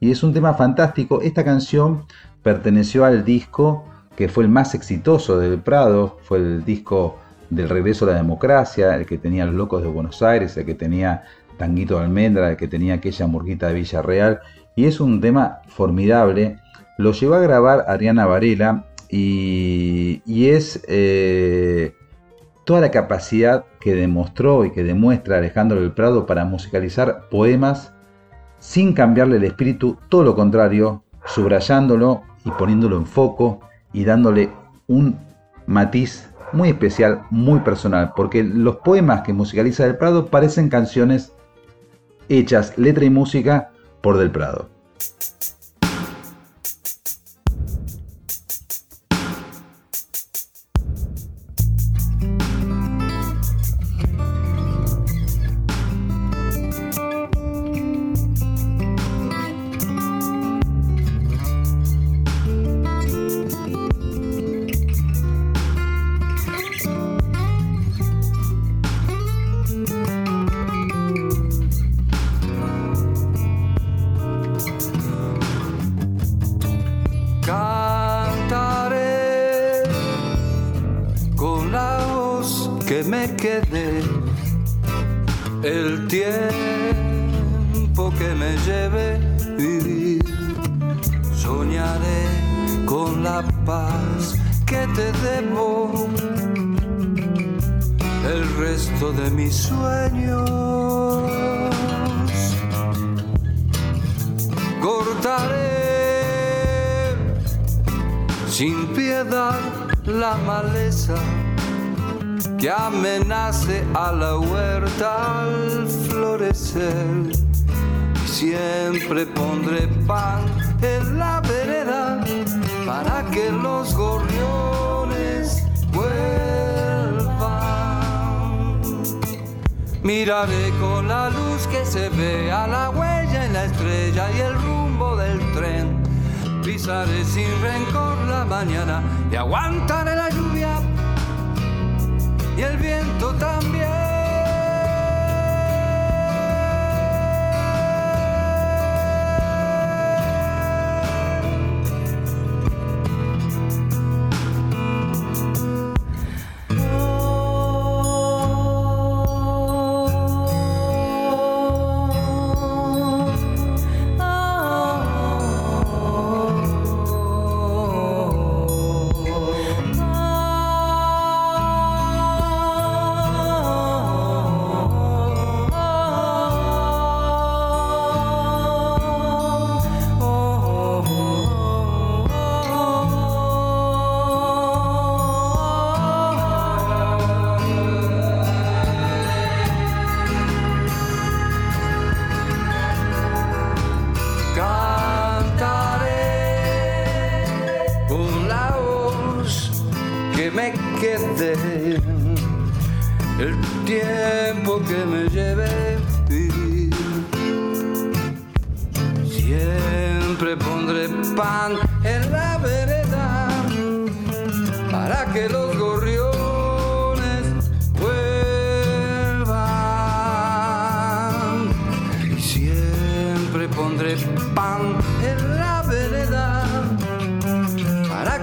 y es un tema fantástico. Esta canción perteneció al disco que fue el más exitoso del Prado, fue el disco del regreso a la democracia, el que tenía Los Locos de Buenos Aires, el que tenía Tanguito de Almendra, el que tenía aquella murguita de Villarreal, y es un tema formidable. Lo llevó a grabar Ariana Varela y, y es eh, toda la capacidad que demostró y que demuestra Alejandro del Prado para musicalizar poemas sin cambiarle el espíritu, todo lo contrario, subrayándolo y poniéndolo en foco y dándole un matiz muy especial, muy personal, porque los poemas que musicaliza Del Prado parecen canciones hechas, letra y música, por Del Prado.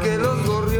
Que los gorriones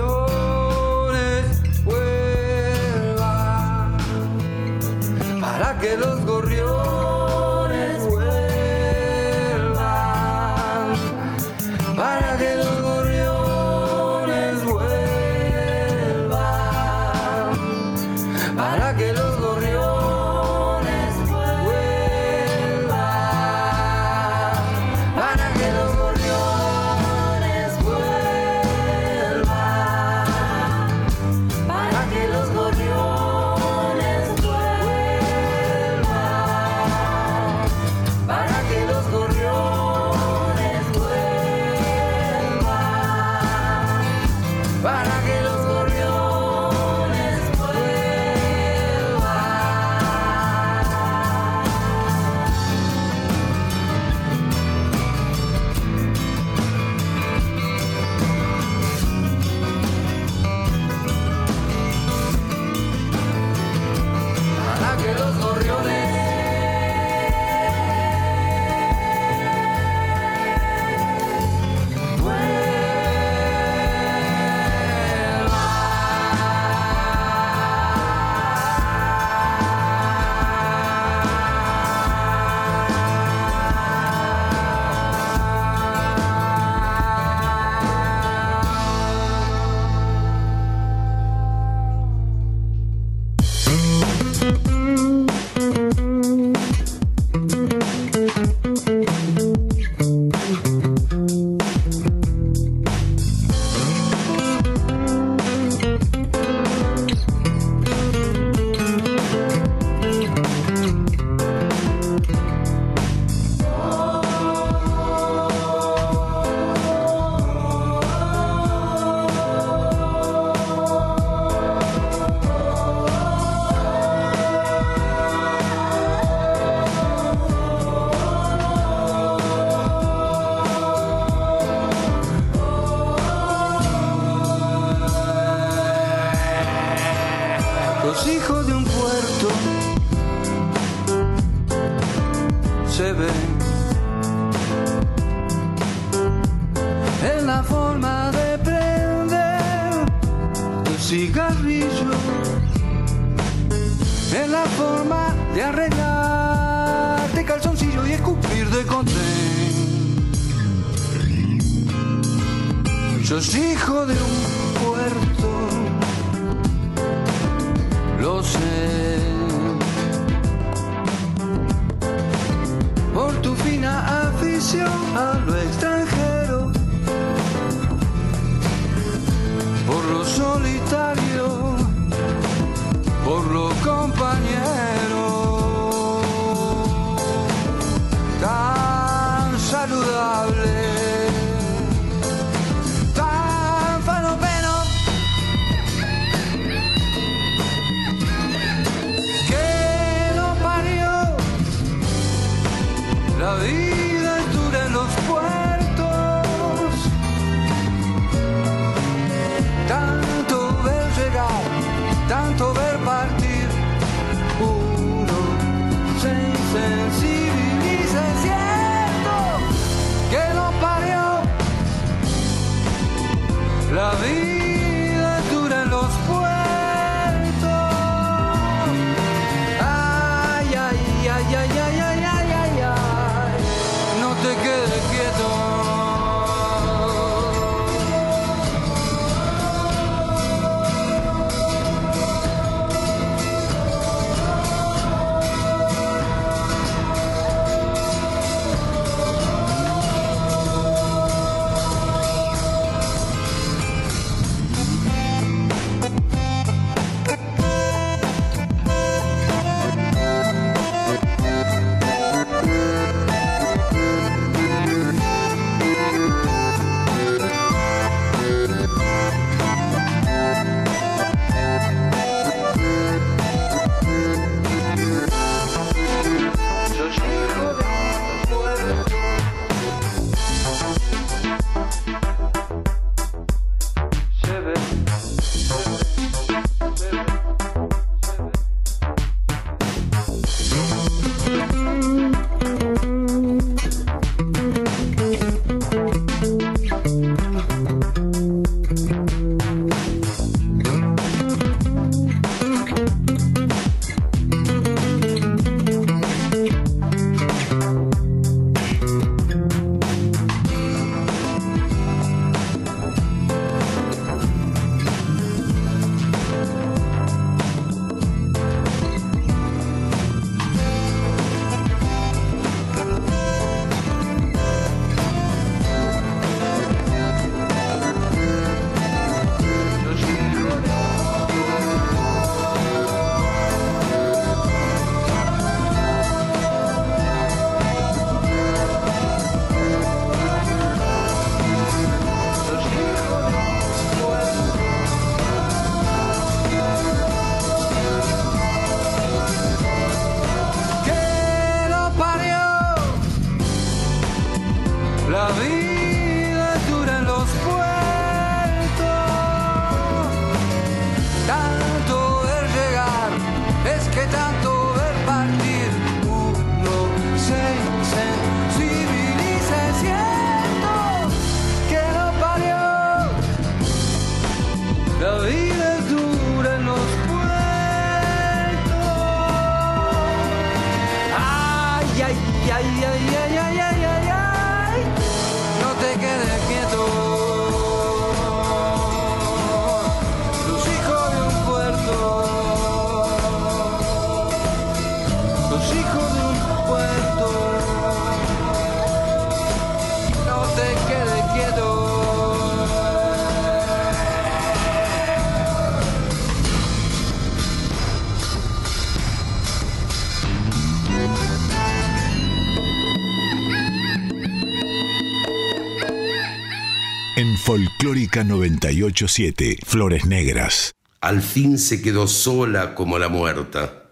987, Flores Negras. Al fin se quedó sola como la muerta,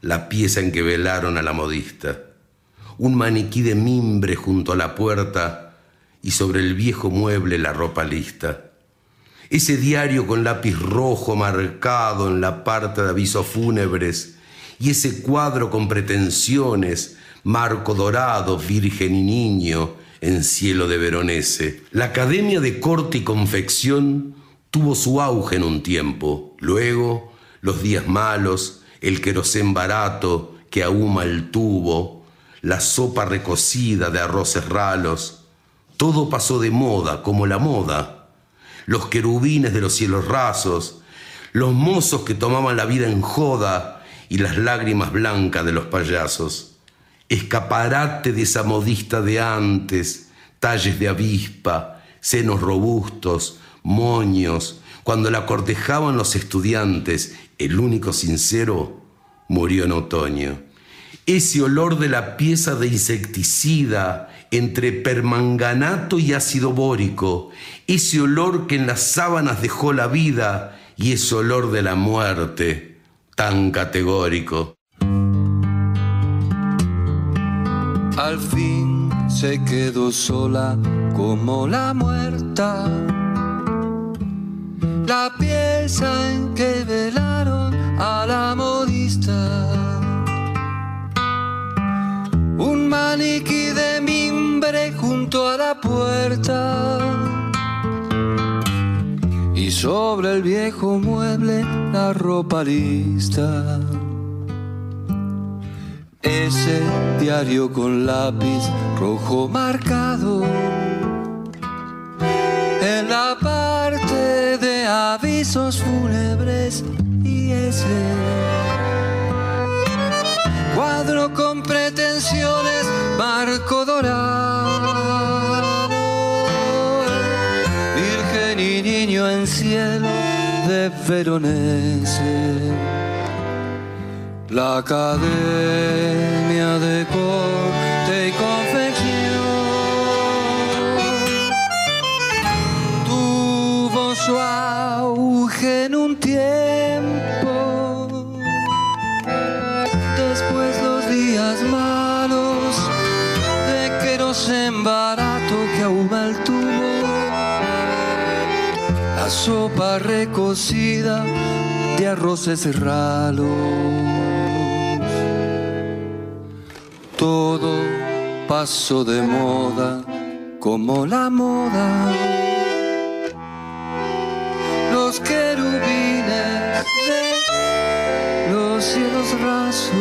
la pieza en que velaron a la modista. Un maniquí de mimbre junto a la puerta y sobre el viejo mueble la ropa lista. Ese diario con lápiz rojo marcado en la parte de avisos fúnebres y ese cuadro con pretensiones, marco dorado, virgen y niño, en cielo de Veronese. La Academia de Corte y Confección tuvo su auge en un tiempo. Luego, los días malos, el querosén barato que ahuma el tubo, la sopa recocida de arroces ralos. Todo pasó de moda como la moda. Los querubines de los cielos rasos, los mozos que tomaban la vida en joda y las lágrimas blancas de los payasos. Escaparate de esa modista de antes, talles de avispa, senos robustos, moños. Cuando la cortejaban los estudiantes, el único sincero murió en otoño. Ese olor de la pieza de insecticida entre permanganato y ácido bórico, ese olor que en las sábanas dejó la vida y ese olor de la muerte tan categórico. Al fin se quedó sola como la muerta. La pieza en que velaron a la modista. Un maniquí de mimbre junto a la puerta. Y sobre el viejo mueble la ropa lista. Ese diario con lápiz rojo marcado. En la parte de avisos fúnebres y ese cuadro con pretensiones marco dorado. Virgen y niño en cielo de Veronese la Academia de Corte y Confección tuvo su auge en un tiempo. Después los días malos de que querosén barato que ahuma el tubo. La sopa recocida de arroces ralos. Todo pasó de moda como la moda. Los querubines de los cielos rasos.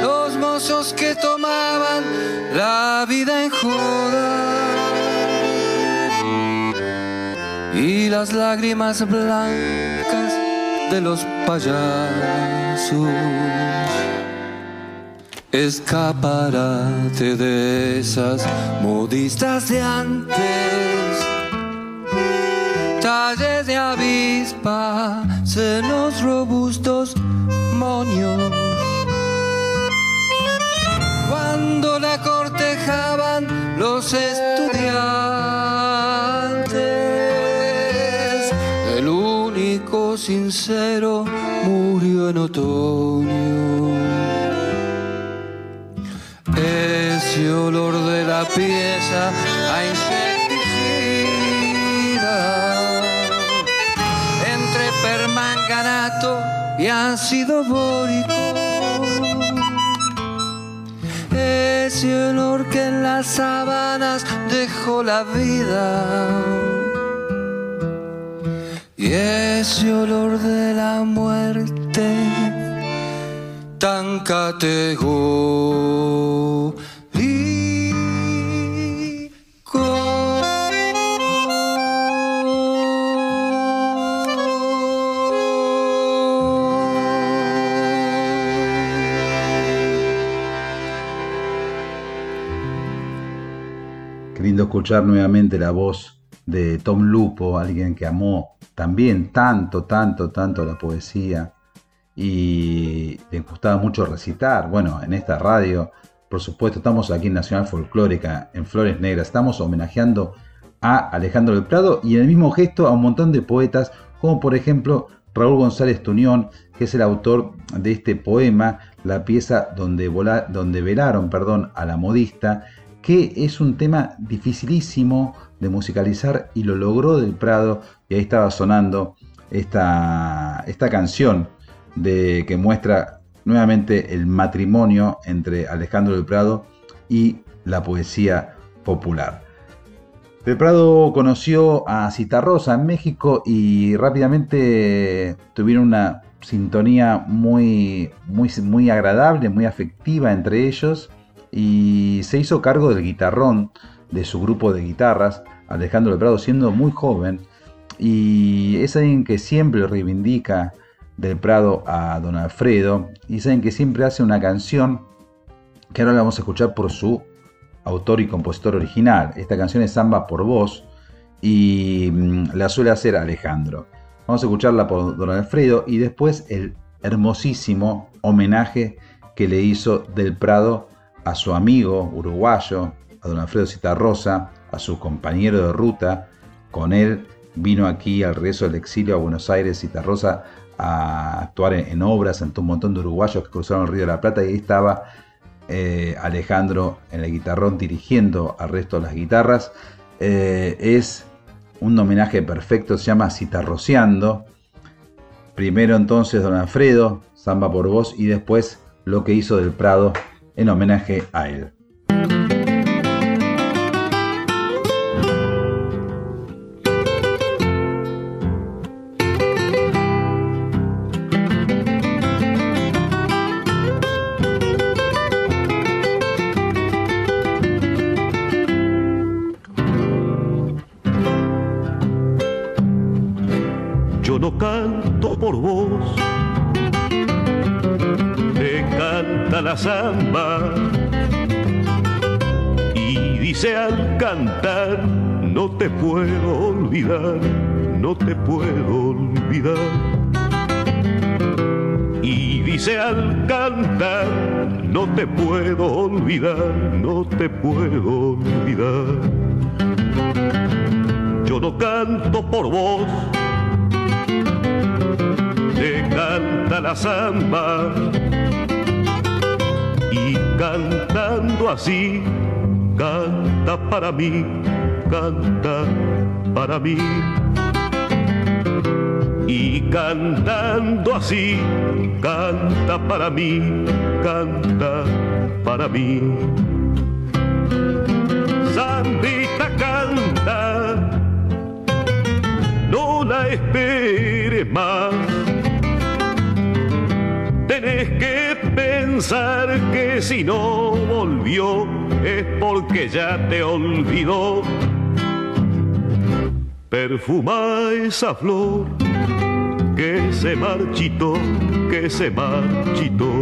Los mozos que tomaban la vida en joda. y las lágrimas blancas de los payasos. Escaparate de esas modistas de antes, talles de avispa, senos robustos, moños. Cuando la cortejaban los sincero murió en otoño. Ese olor de la pieza a insecticida entre permanganato y ácido bórico. Ese olor que en las sábanas dejó la vida. Ese olor de la muerte tan categórico. Qué lindo escuchar nuevamente la voz de Tom Lupo, alguien que amó también tanto, tanto, tanto la poesía y le gustaba mucho recitar. Bueno, en esta radio, por supuesto, estamos aquí en Nacional Folclórica, en Flores Negras, estamos homenajeando a Alejandro del Prado y en el mismo gesto a un montón de poetas, como por ejemplo Raúl González Tuñón, que es el autor de este poema, la pieza donde, vola- donde velaron perdón, a la modista, que es un tema dificilísimo de musicalizar y lo logró del Prado, y ahí estaba sonando esta, esta canción de, que muestra nuevamente el matrimonio entre Alejandro del Prado y la poesía popular. Del Prado conoció a Citarrosa en México y rápidamente tuvieron una sintonía muy, muy, muy agradable, muy afectiva entre ellos y se hizo cargo del guitarrón de su grupo de guitarras, Alejandro del Prado siendo muy joven y es alguien que siempre reivindica del Prado a Don Alfredo y saben que siempre hace una canción que ahora la vamos a escuchar por su autor y compositor original. Esta canción es Samba por voz y mm, la suele hacer Alejandro. Vamos a escucharla por Don Alfredo y después el hermosísimo homenaje que le hizo del Prado a su amigo uruguayo, a Don Alfredo Citarrosa, a su compañero de ruta. Con él vino aquí al regreso del exilio a Buenos Aires Citarrosa a actuar en, obras ante un montón de uruguayos que cruzaron el Río de la Plata y ahí estaba eh, Alejandro en el guitarrón dirigiendo al resto de las guitarras. Eh, es un homenaje perfecto, se llama Citarroceando. Primero entonces Don Alfredo, Samba por voz y después lo que hizo del Prado en homenaje a él. Te puedo olvidar. Y dice al cantar, no te puedo olvidar, no te puedo olvidar. Yo no canto por vos, te canta la samba cantando así, canta para mí, canta para mí. Y cantando así, canta para mí, canta para mí. Sandita canta, no la esperes más Tenés que pensar que si no volvió es porque ya te olvidó. Perfuma esa flor que se marchitó, que se marchitó.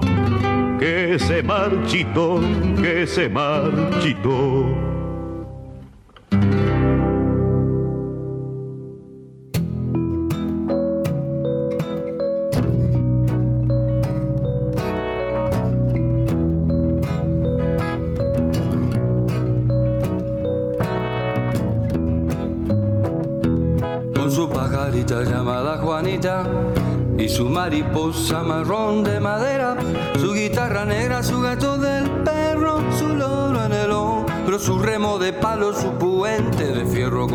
que se marchitó, que se marchitó. Con su pajarita llamada Juanita y su mariposa marrón de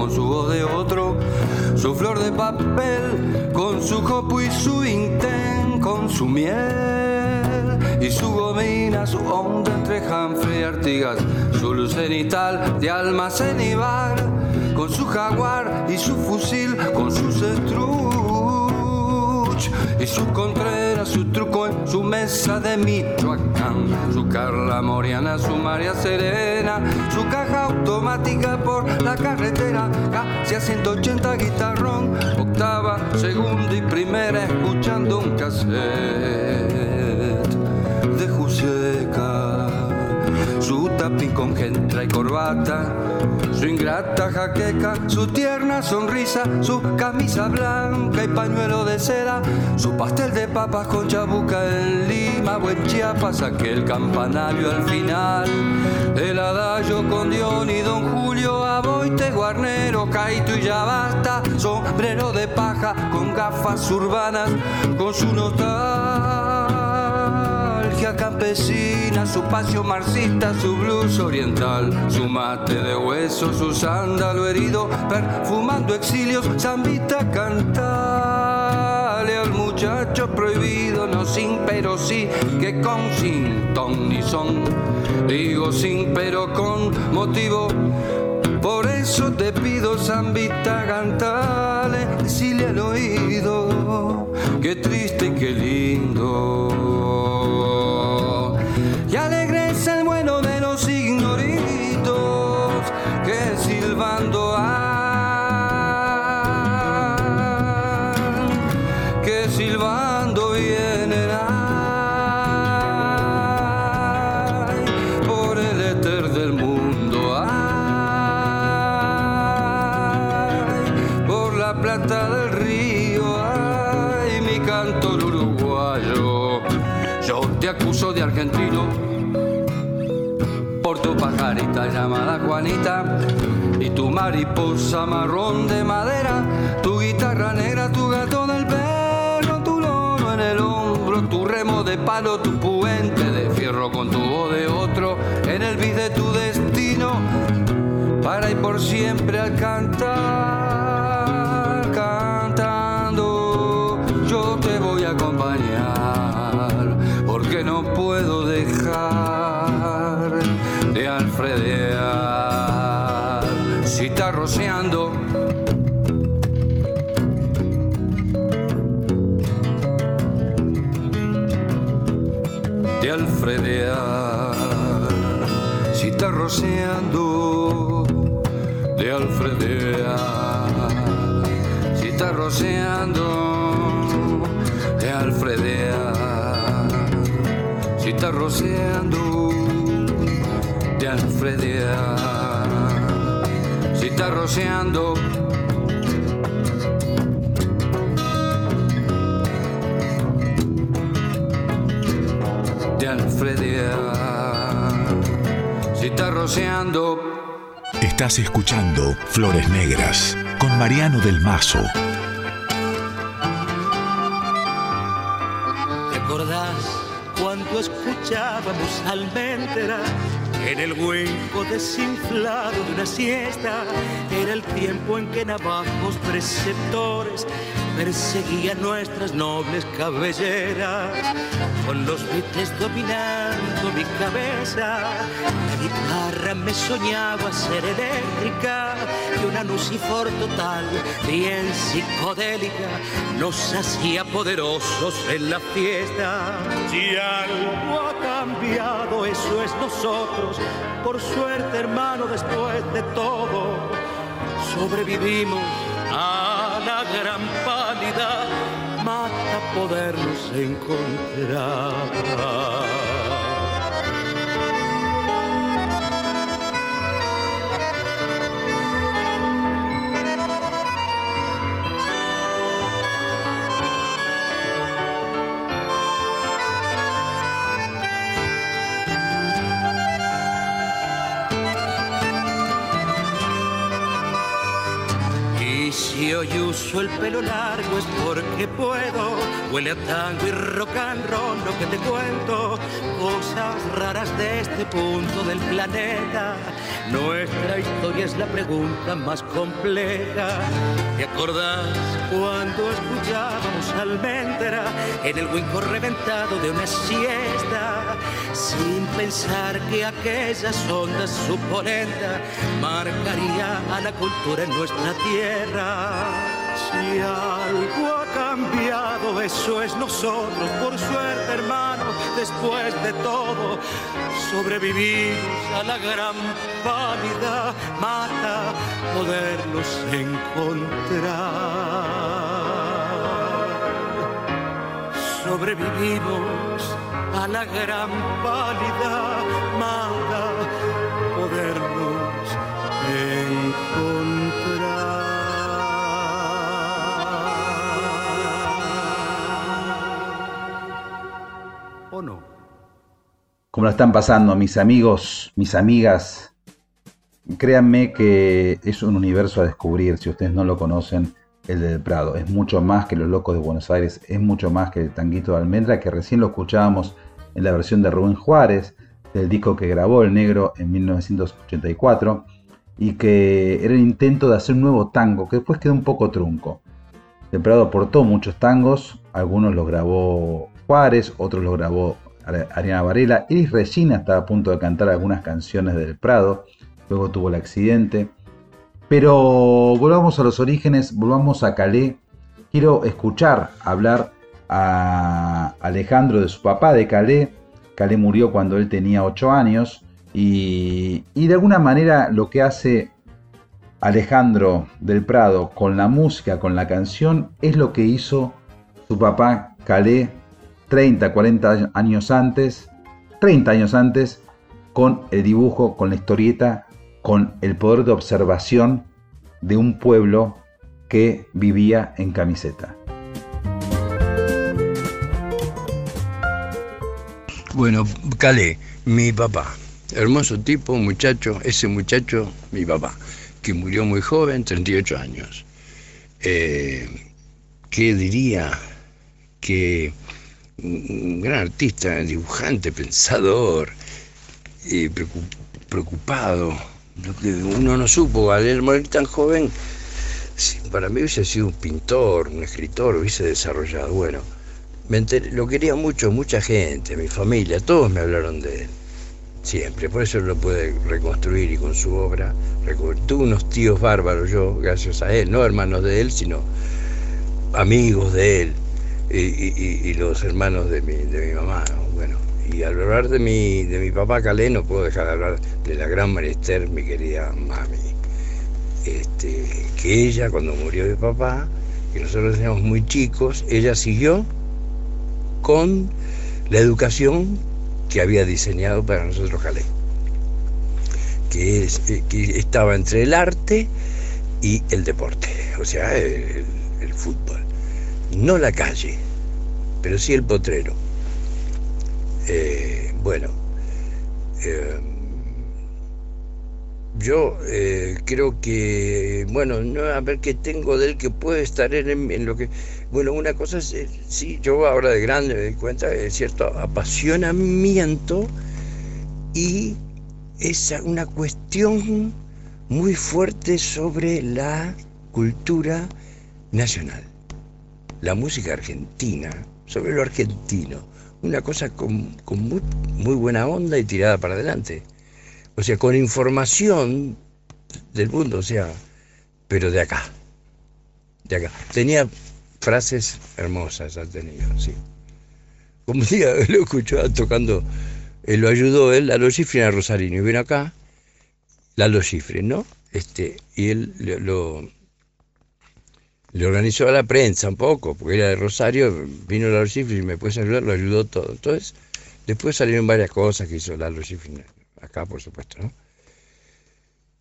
con su voz de otro, su flor de papel con su copo y su intén con su miel y su gomina, su onda entre Humphrey y Artigas, su luz cenital de almacén y bar, con su jaguar y su fusil, con su y su contrera, su truco en su mesa de Michoacán, su Carla Moriana, su María Serena, su caja automática por la carretera, casi a 180 guitarrón, octava, segunda y primera, escuchando un cassette de Juseca, con gentra y corbata, su ingrata jaqueca, su tierna sonrisa, su camisa blanca y pañuelo de seda, su pastel de papas con chabuca en Lima o en Chiapas, aquel campanario al final, el adagio con Dion y Don Julio, Aboite, Guarnero, Caito y ya basta, sombrero de paja con gafas urbanas, con su nostalgia campesina, su pasio marxista, su blues oriental, su mate de hueso, su sándalo herido, perfumando exilios, zambita cantale al muchacho prohibido, no sin pero sí, que con sin ton ni son, digo sin pero con motivo. Por eso te pido, Zambita, cantale, decile al oído, qué triste qué lindo. Acuso de argentino. Por tu pajarita llamada Juanita y tu mariposa marrón de madera, tu guitarra negra, tu gato del perro, tu loro en el hombro, tu remo de palo, tu puente de fierro con tu voz de otro, en el vid de tu destino, para y por siempre al cantar, puedo dejar de alfredear. Si está rociando, de alfredear. Si está rociando, de alfredear. Si está rociando, Si está rociando, de alfredear. Si está rociando, de alfredear. Si está rociando, Estás escuchando Flores Negras con Mariano del Mazo. Cuando escuchábamos almendra en el hueco desinflado de una siesta? Era el tiempo en que navajos preceptores perseguían nuestras nobles cabelleras, con los Beatles dominando mi cabeza. La guitarra me soñaba ser eléctrica y una lucifor total, bien psicodélica, nos hacía poderosos en la fiesta. Si algo cambiado, eso es nosotros. Por suerte, hermano, después de todo, sobrevivimos a la gran pálida. Mata podernos encontrar. Si hoy uso el pelo largo es porque puedo. Huele a tango y rock and roll lo que te cuento. Cosas raras de este punto del planeta. Nuestra historia es la pregunta más compleja. ¿Te acordás cuando escuchábamos almendra en el huinco reventado de una siesta? Sin pensar que aquellas ondas supolentas marcaría a la cultura en nuestra tierra. Si algo ha cambiado, eso es nosotros, por suerte hermano, después de todo, sobrevivimos a la gran pálida mata podernos encontrar. Sobrevivimos a la gran pálida mata podernos encontrar. ¿O no? Como lo están pasando mis amigos, mis amigas, créanme que es un universo a descubrir si ustedes no lo conocen, el del Prado. Es mucho más que Los Locos de Buenos Aires, es mucho más que el Tanguito de Almendra, que recién lo escuchábamos en la versión de Rubén Juárez, del disco que grabó El Negro en 1984, y que era el intento de hacer un nuevo tango, que después quedó un poco trunco. Prado aportó muchos tangos, algunos los grabó Juárez, otros los grabó Ariana Varela. Iris Regina estaba a punto de cantar algunas canciones del Prado, luego tuvo el accidente. Pero volvamos a los orígenes, volvamos a Calais. Quiero escuchar hablar a Alejandro de su papá de Calais. Calais murió cuando él tenía 8 años. Y, y de alguna manera lo que hace Alejandro del Prado con la música, con la canción, es lo que hizo su papá Calais 30, 40 años antes, 30 años antes, con el dibujo, con la historieta, con el poder de observación de un pueblo que vivía en camiseta. Bueno, Calé, mi papá, hermoso tipo, muchacho, ese muchacho, mi papá, que murió muy joven, 38 años. Eh, ¿Qué diría? Que un gran artista, dibujante, pensador, eh, preocupado. Uno no supo, al morir tan joven, para mí hubiese sido un pintor, un escritor, hubiese desarrollado. Bueno, lo quería mucho, mucha gente, mi familia, todos me hablaron de él. Siempre, por eso lo pude reconstruir y con su obra. Tuve unos tíos bárbaros yo, gracias a él, no hermanos de él, sino amigos de él y los hermanos de mi, de mi mamá. Bueno, y al hablar de mi, de mi papá Calé no puedo dejar de hablar de la gran Marester, mi querida mami. Este, que ella cuando murió mi papá, que nosotros éramos muy chicos, ella siguió con la educación que había diseñado para nosotros. Que, es, que estaba entre el arte y el deporte, o sea, el, fútbol. No la calle, pero sí el potrero. Eh, bueno, eh, yo eh, creo que, bueno, no, a ver qué tengo de él que puede estar en lo que... Bueno, una cosa es, eh, sí, yo ahora de grande me doy cuenta de cierto apasionamiento y es una cuestión muy fuerte sobre la cultura nacional, la música argentina, sobre lo argentino, una cosa con, con muy, muy buena onda y tirada para adelante. O sea, con información del mundo, o sea, pero de acá. De acá. Tenía frases hermosas, ha tenido, sí. Como un día *laughs* lo escuchó tocando, él lo ayudó él, Lalo Schifrin a Rosarino, y vino acá, Lalo Schifrin, ¿no? Este, y él lo, le organizó a la prensa un poco, porque era de Rosario, vino Lalo Schifrin y me puede ayudar, lo ayudó todo. Entonces, después salieron varias cosas que hizo Lalo Schifrin acá por supuesto, ¿no?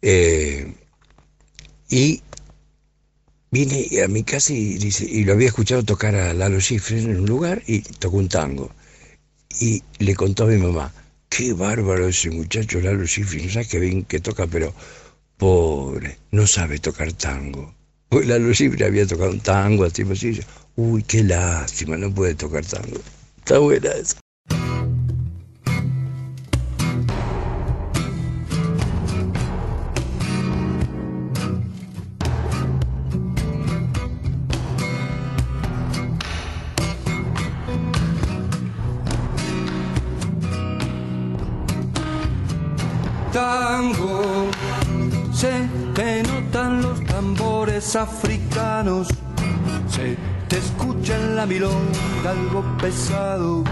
Eh, y vine a mi casa y, dice, y lo había escuchado tocar a Lalo Schifrin en un lugar y tocó un tango. Y le contó a mi mamá, qué bárbaro ese muchacho Lalo Schifrin, no sabes qué bien que toca, pero pobre, no sabe tocar tango. Pues Lalo Schifrin había tocado un tango, así, así. Uy, qué lástima, no puede tocar tango. Está buena esa. Tambores africanos. Se te escucha en la milonga algo pesado.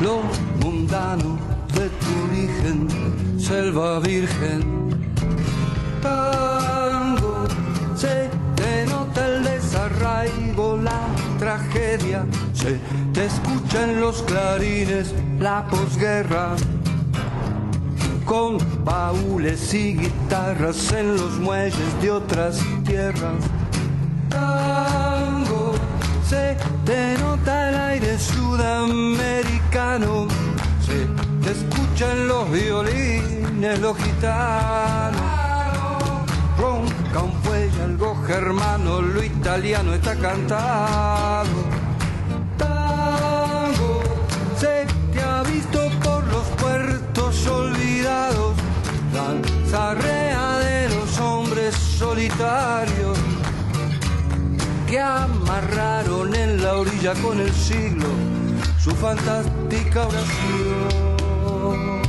Lo mundano de tu origen, selva virgen. Tango. Se te nota el desarraigo, la tragedia. Se te escucha en los clarines, la posguerra con baúles y guitarras en los muelles de otras tierras. Tango, se te nota el aire sudamericano, se te escuchan los violines, los gitanos. Ronca un fuelle, algo germano, lo italiano está cantado. Danzarrea de los hombres solitarios que amarraron en la orilla con el siglo su fantástica oración.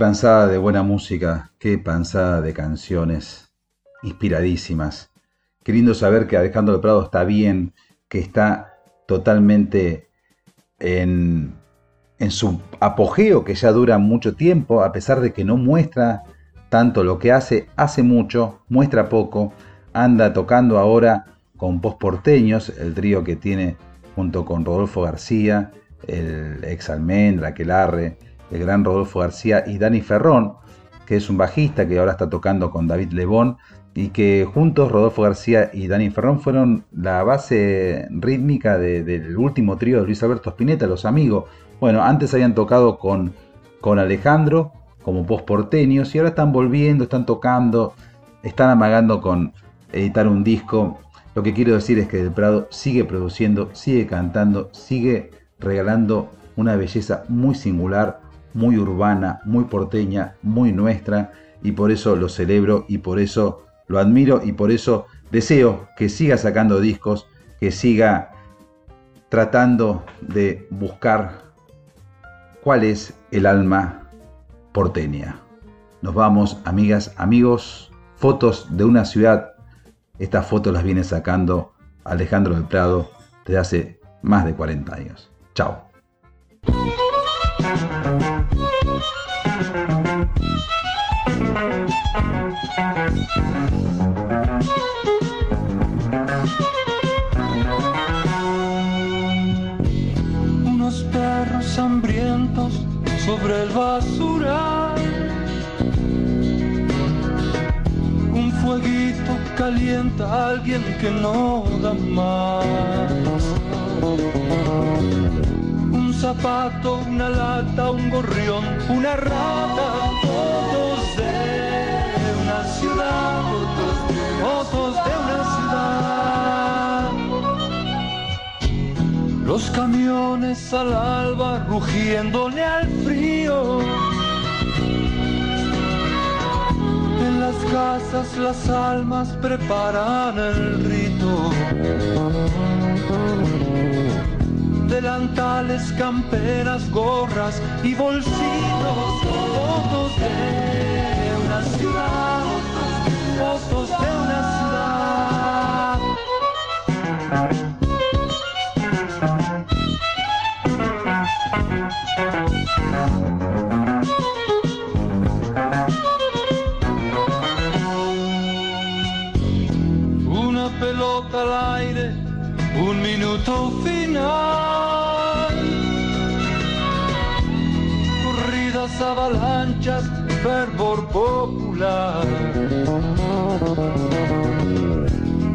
Panzada de buena música, qué panzada de canciones inspiradísimas. Qué lindo saber que Alejandro Prado está bien, que está totalmente en, en su apogeo, que ya dura mucho tiempo, a pesar de que no muestra tanto lo que hace, hace mucho, muestra poco, anda tocando ahora con porteños, el trío que tiene junto con Rodolfo García, el ex Almendra, Aquelarre, el gran Rodolfo García y Dani Ferrón, que es un bajista que ahora está tocando con David Lebón, y que juntos Rodolfo García y Dani Ferrón fueron la base rítmica de- del último trío de Luis Alberto Spinetta, Los Amigos. Bueno, antes habían tocado con, con Alejandro como post-porteños y ahora están volviendo, están tocando, están amagando con editar un disco Lo que quiero decir es que Del Prado sigue produciendo, sigue cantando, sigue regalando una belleza muy singular, muy urbana, muy porteña, muy nuestra, y por eso lo celebro y por eso lo admiro y por eso deseo que siga sacando discos, que siga tratando de buscar cuál es el alma porteña. Nos vamos, amigas, amigos, fotos de una ciudad. Estas fotos las viene sacando Alejandro del Prado desde hace más de 40 años. Chao. Hambrientos sobre el basural. Un fueguito calienta a alguien que no da más. Un zapato, una lata, un gorrión, una rata, todos de una ciudad, fotos de Los camiones al alba rugiéndole al frío. En las casas las almas preparan el rito. Delantales, camperas, gorras y bolsitos, fotos de una ciudad, fotos de una ciudad. Avalanchas, fervor popular.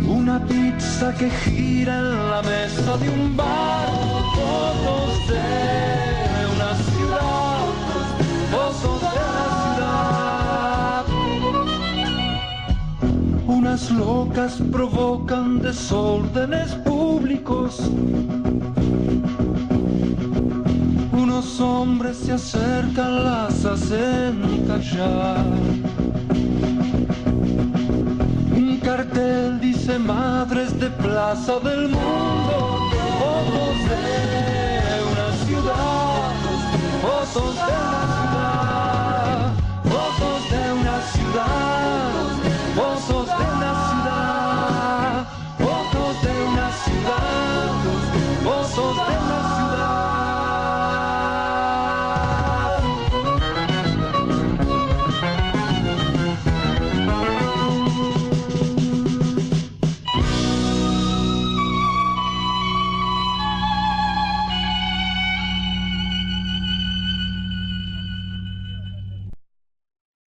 Una pizza que gira en la mesa de un bar. Fotos de una ciudad, fotos de una ciudad. Unas locas provocan desórdenes públicos. los hombres se acercan, las hacen callar. Un cartel dice madres de plaza del mundo, fotos de una ciudad, fotos de una ciudad, fotos de una ciudad, fotos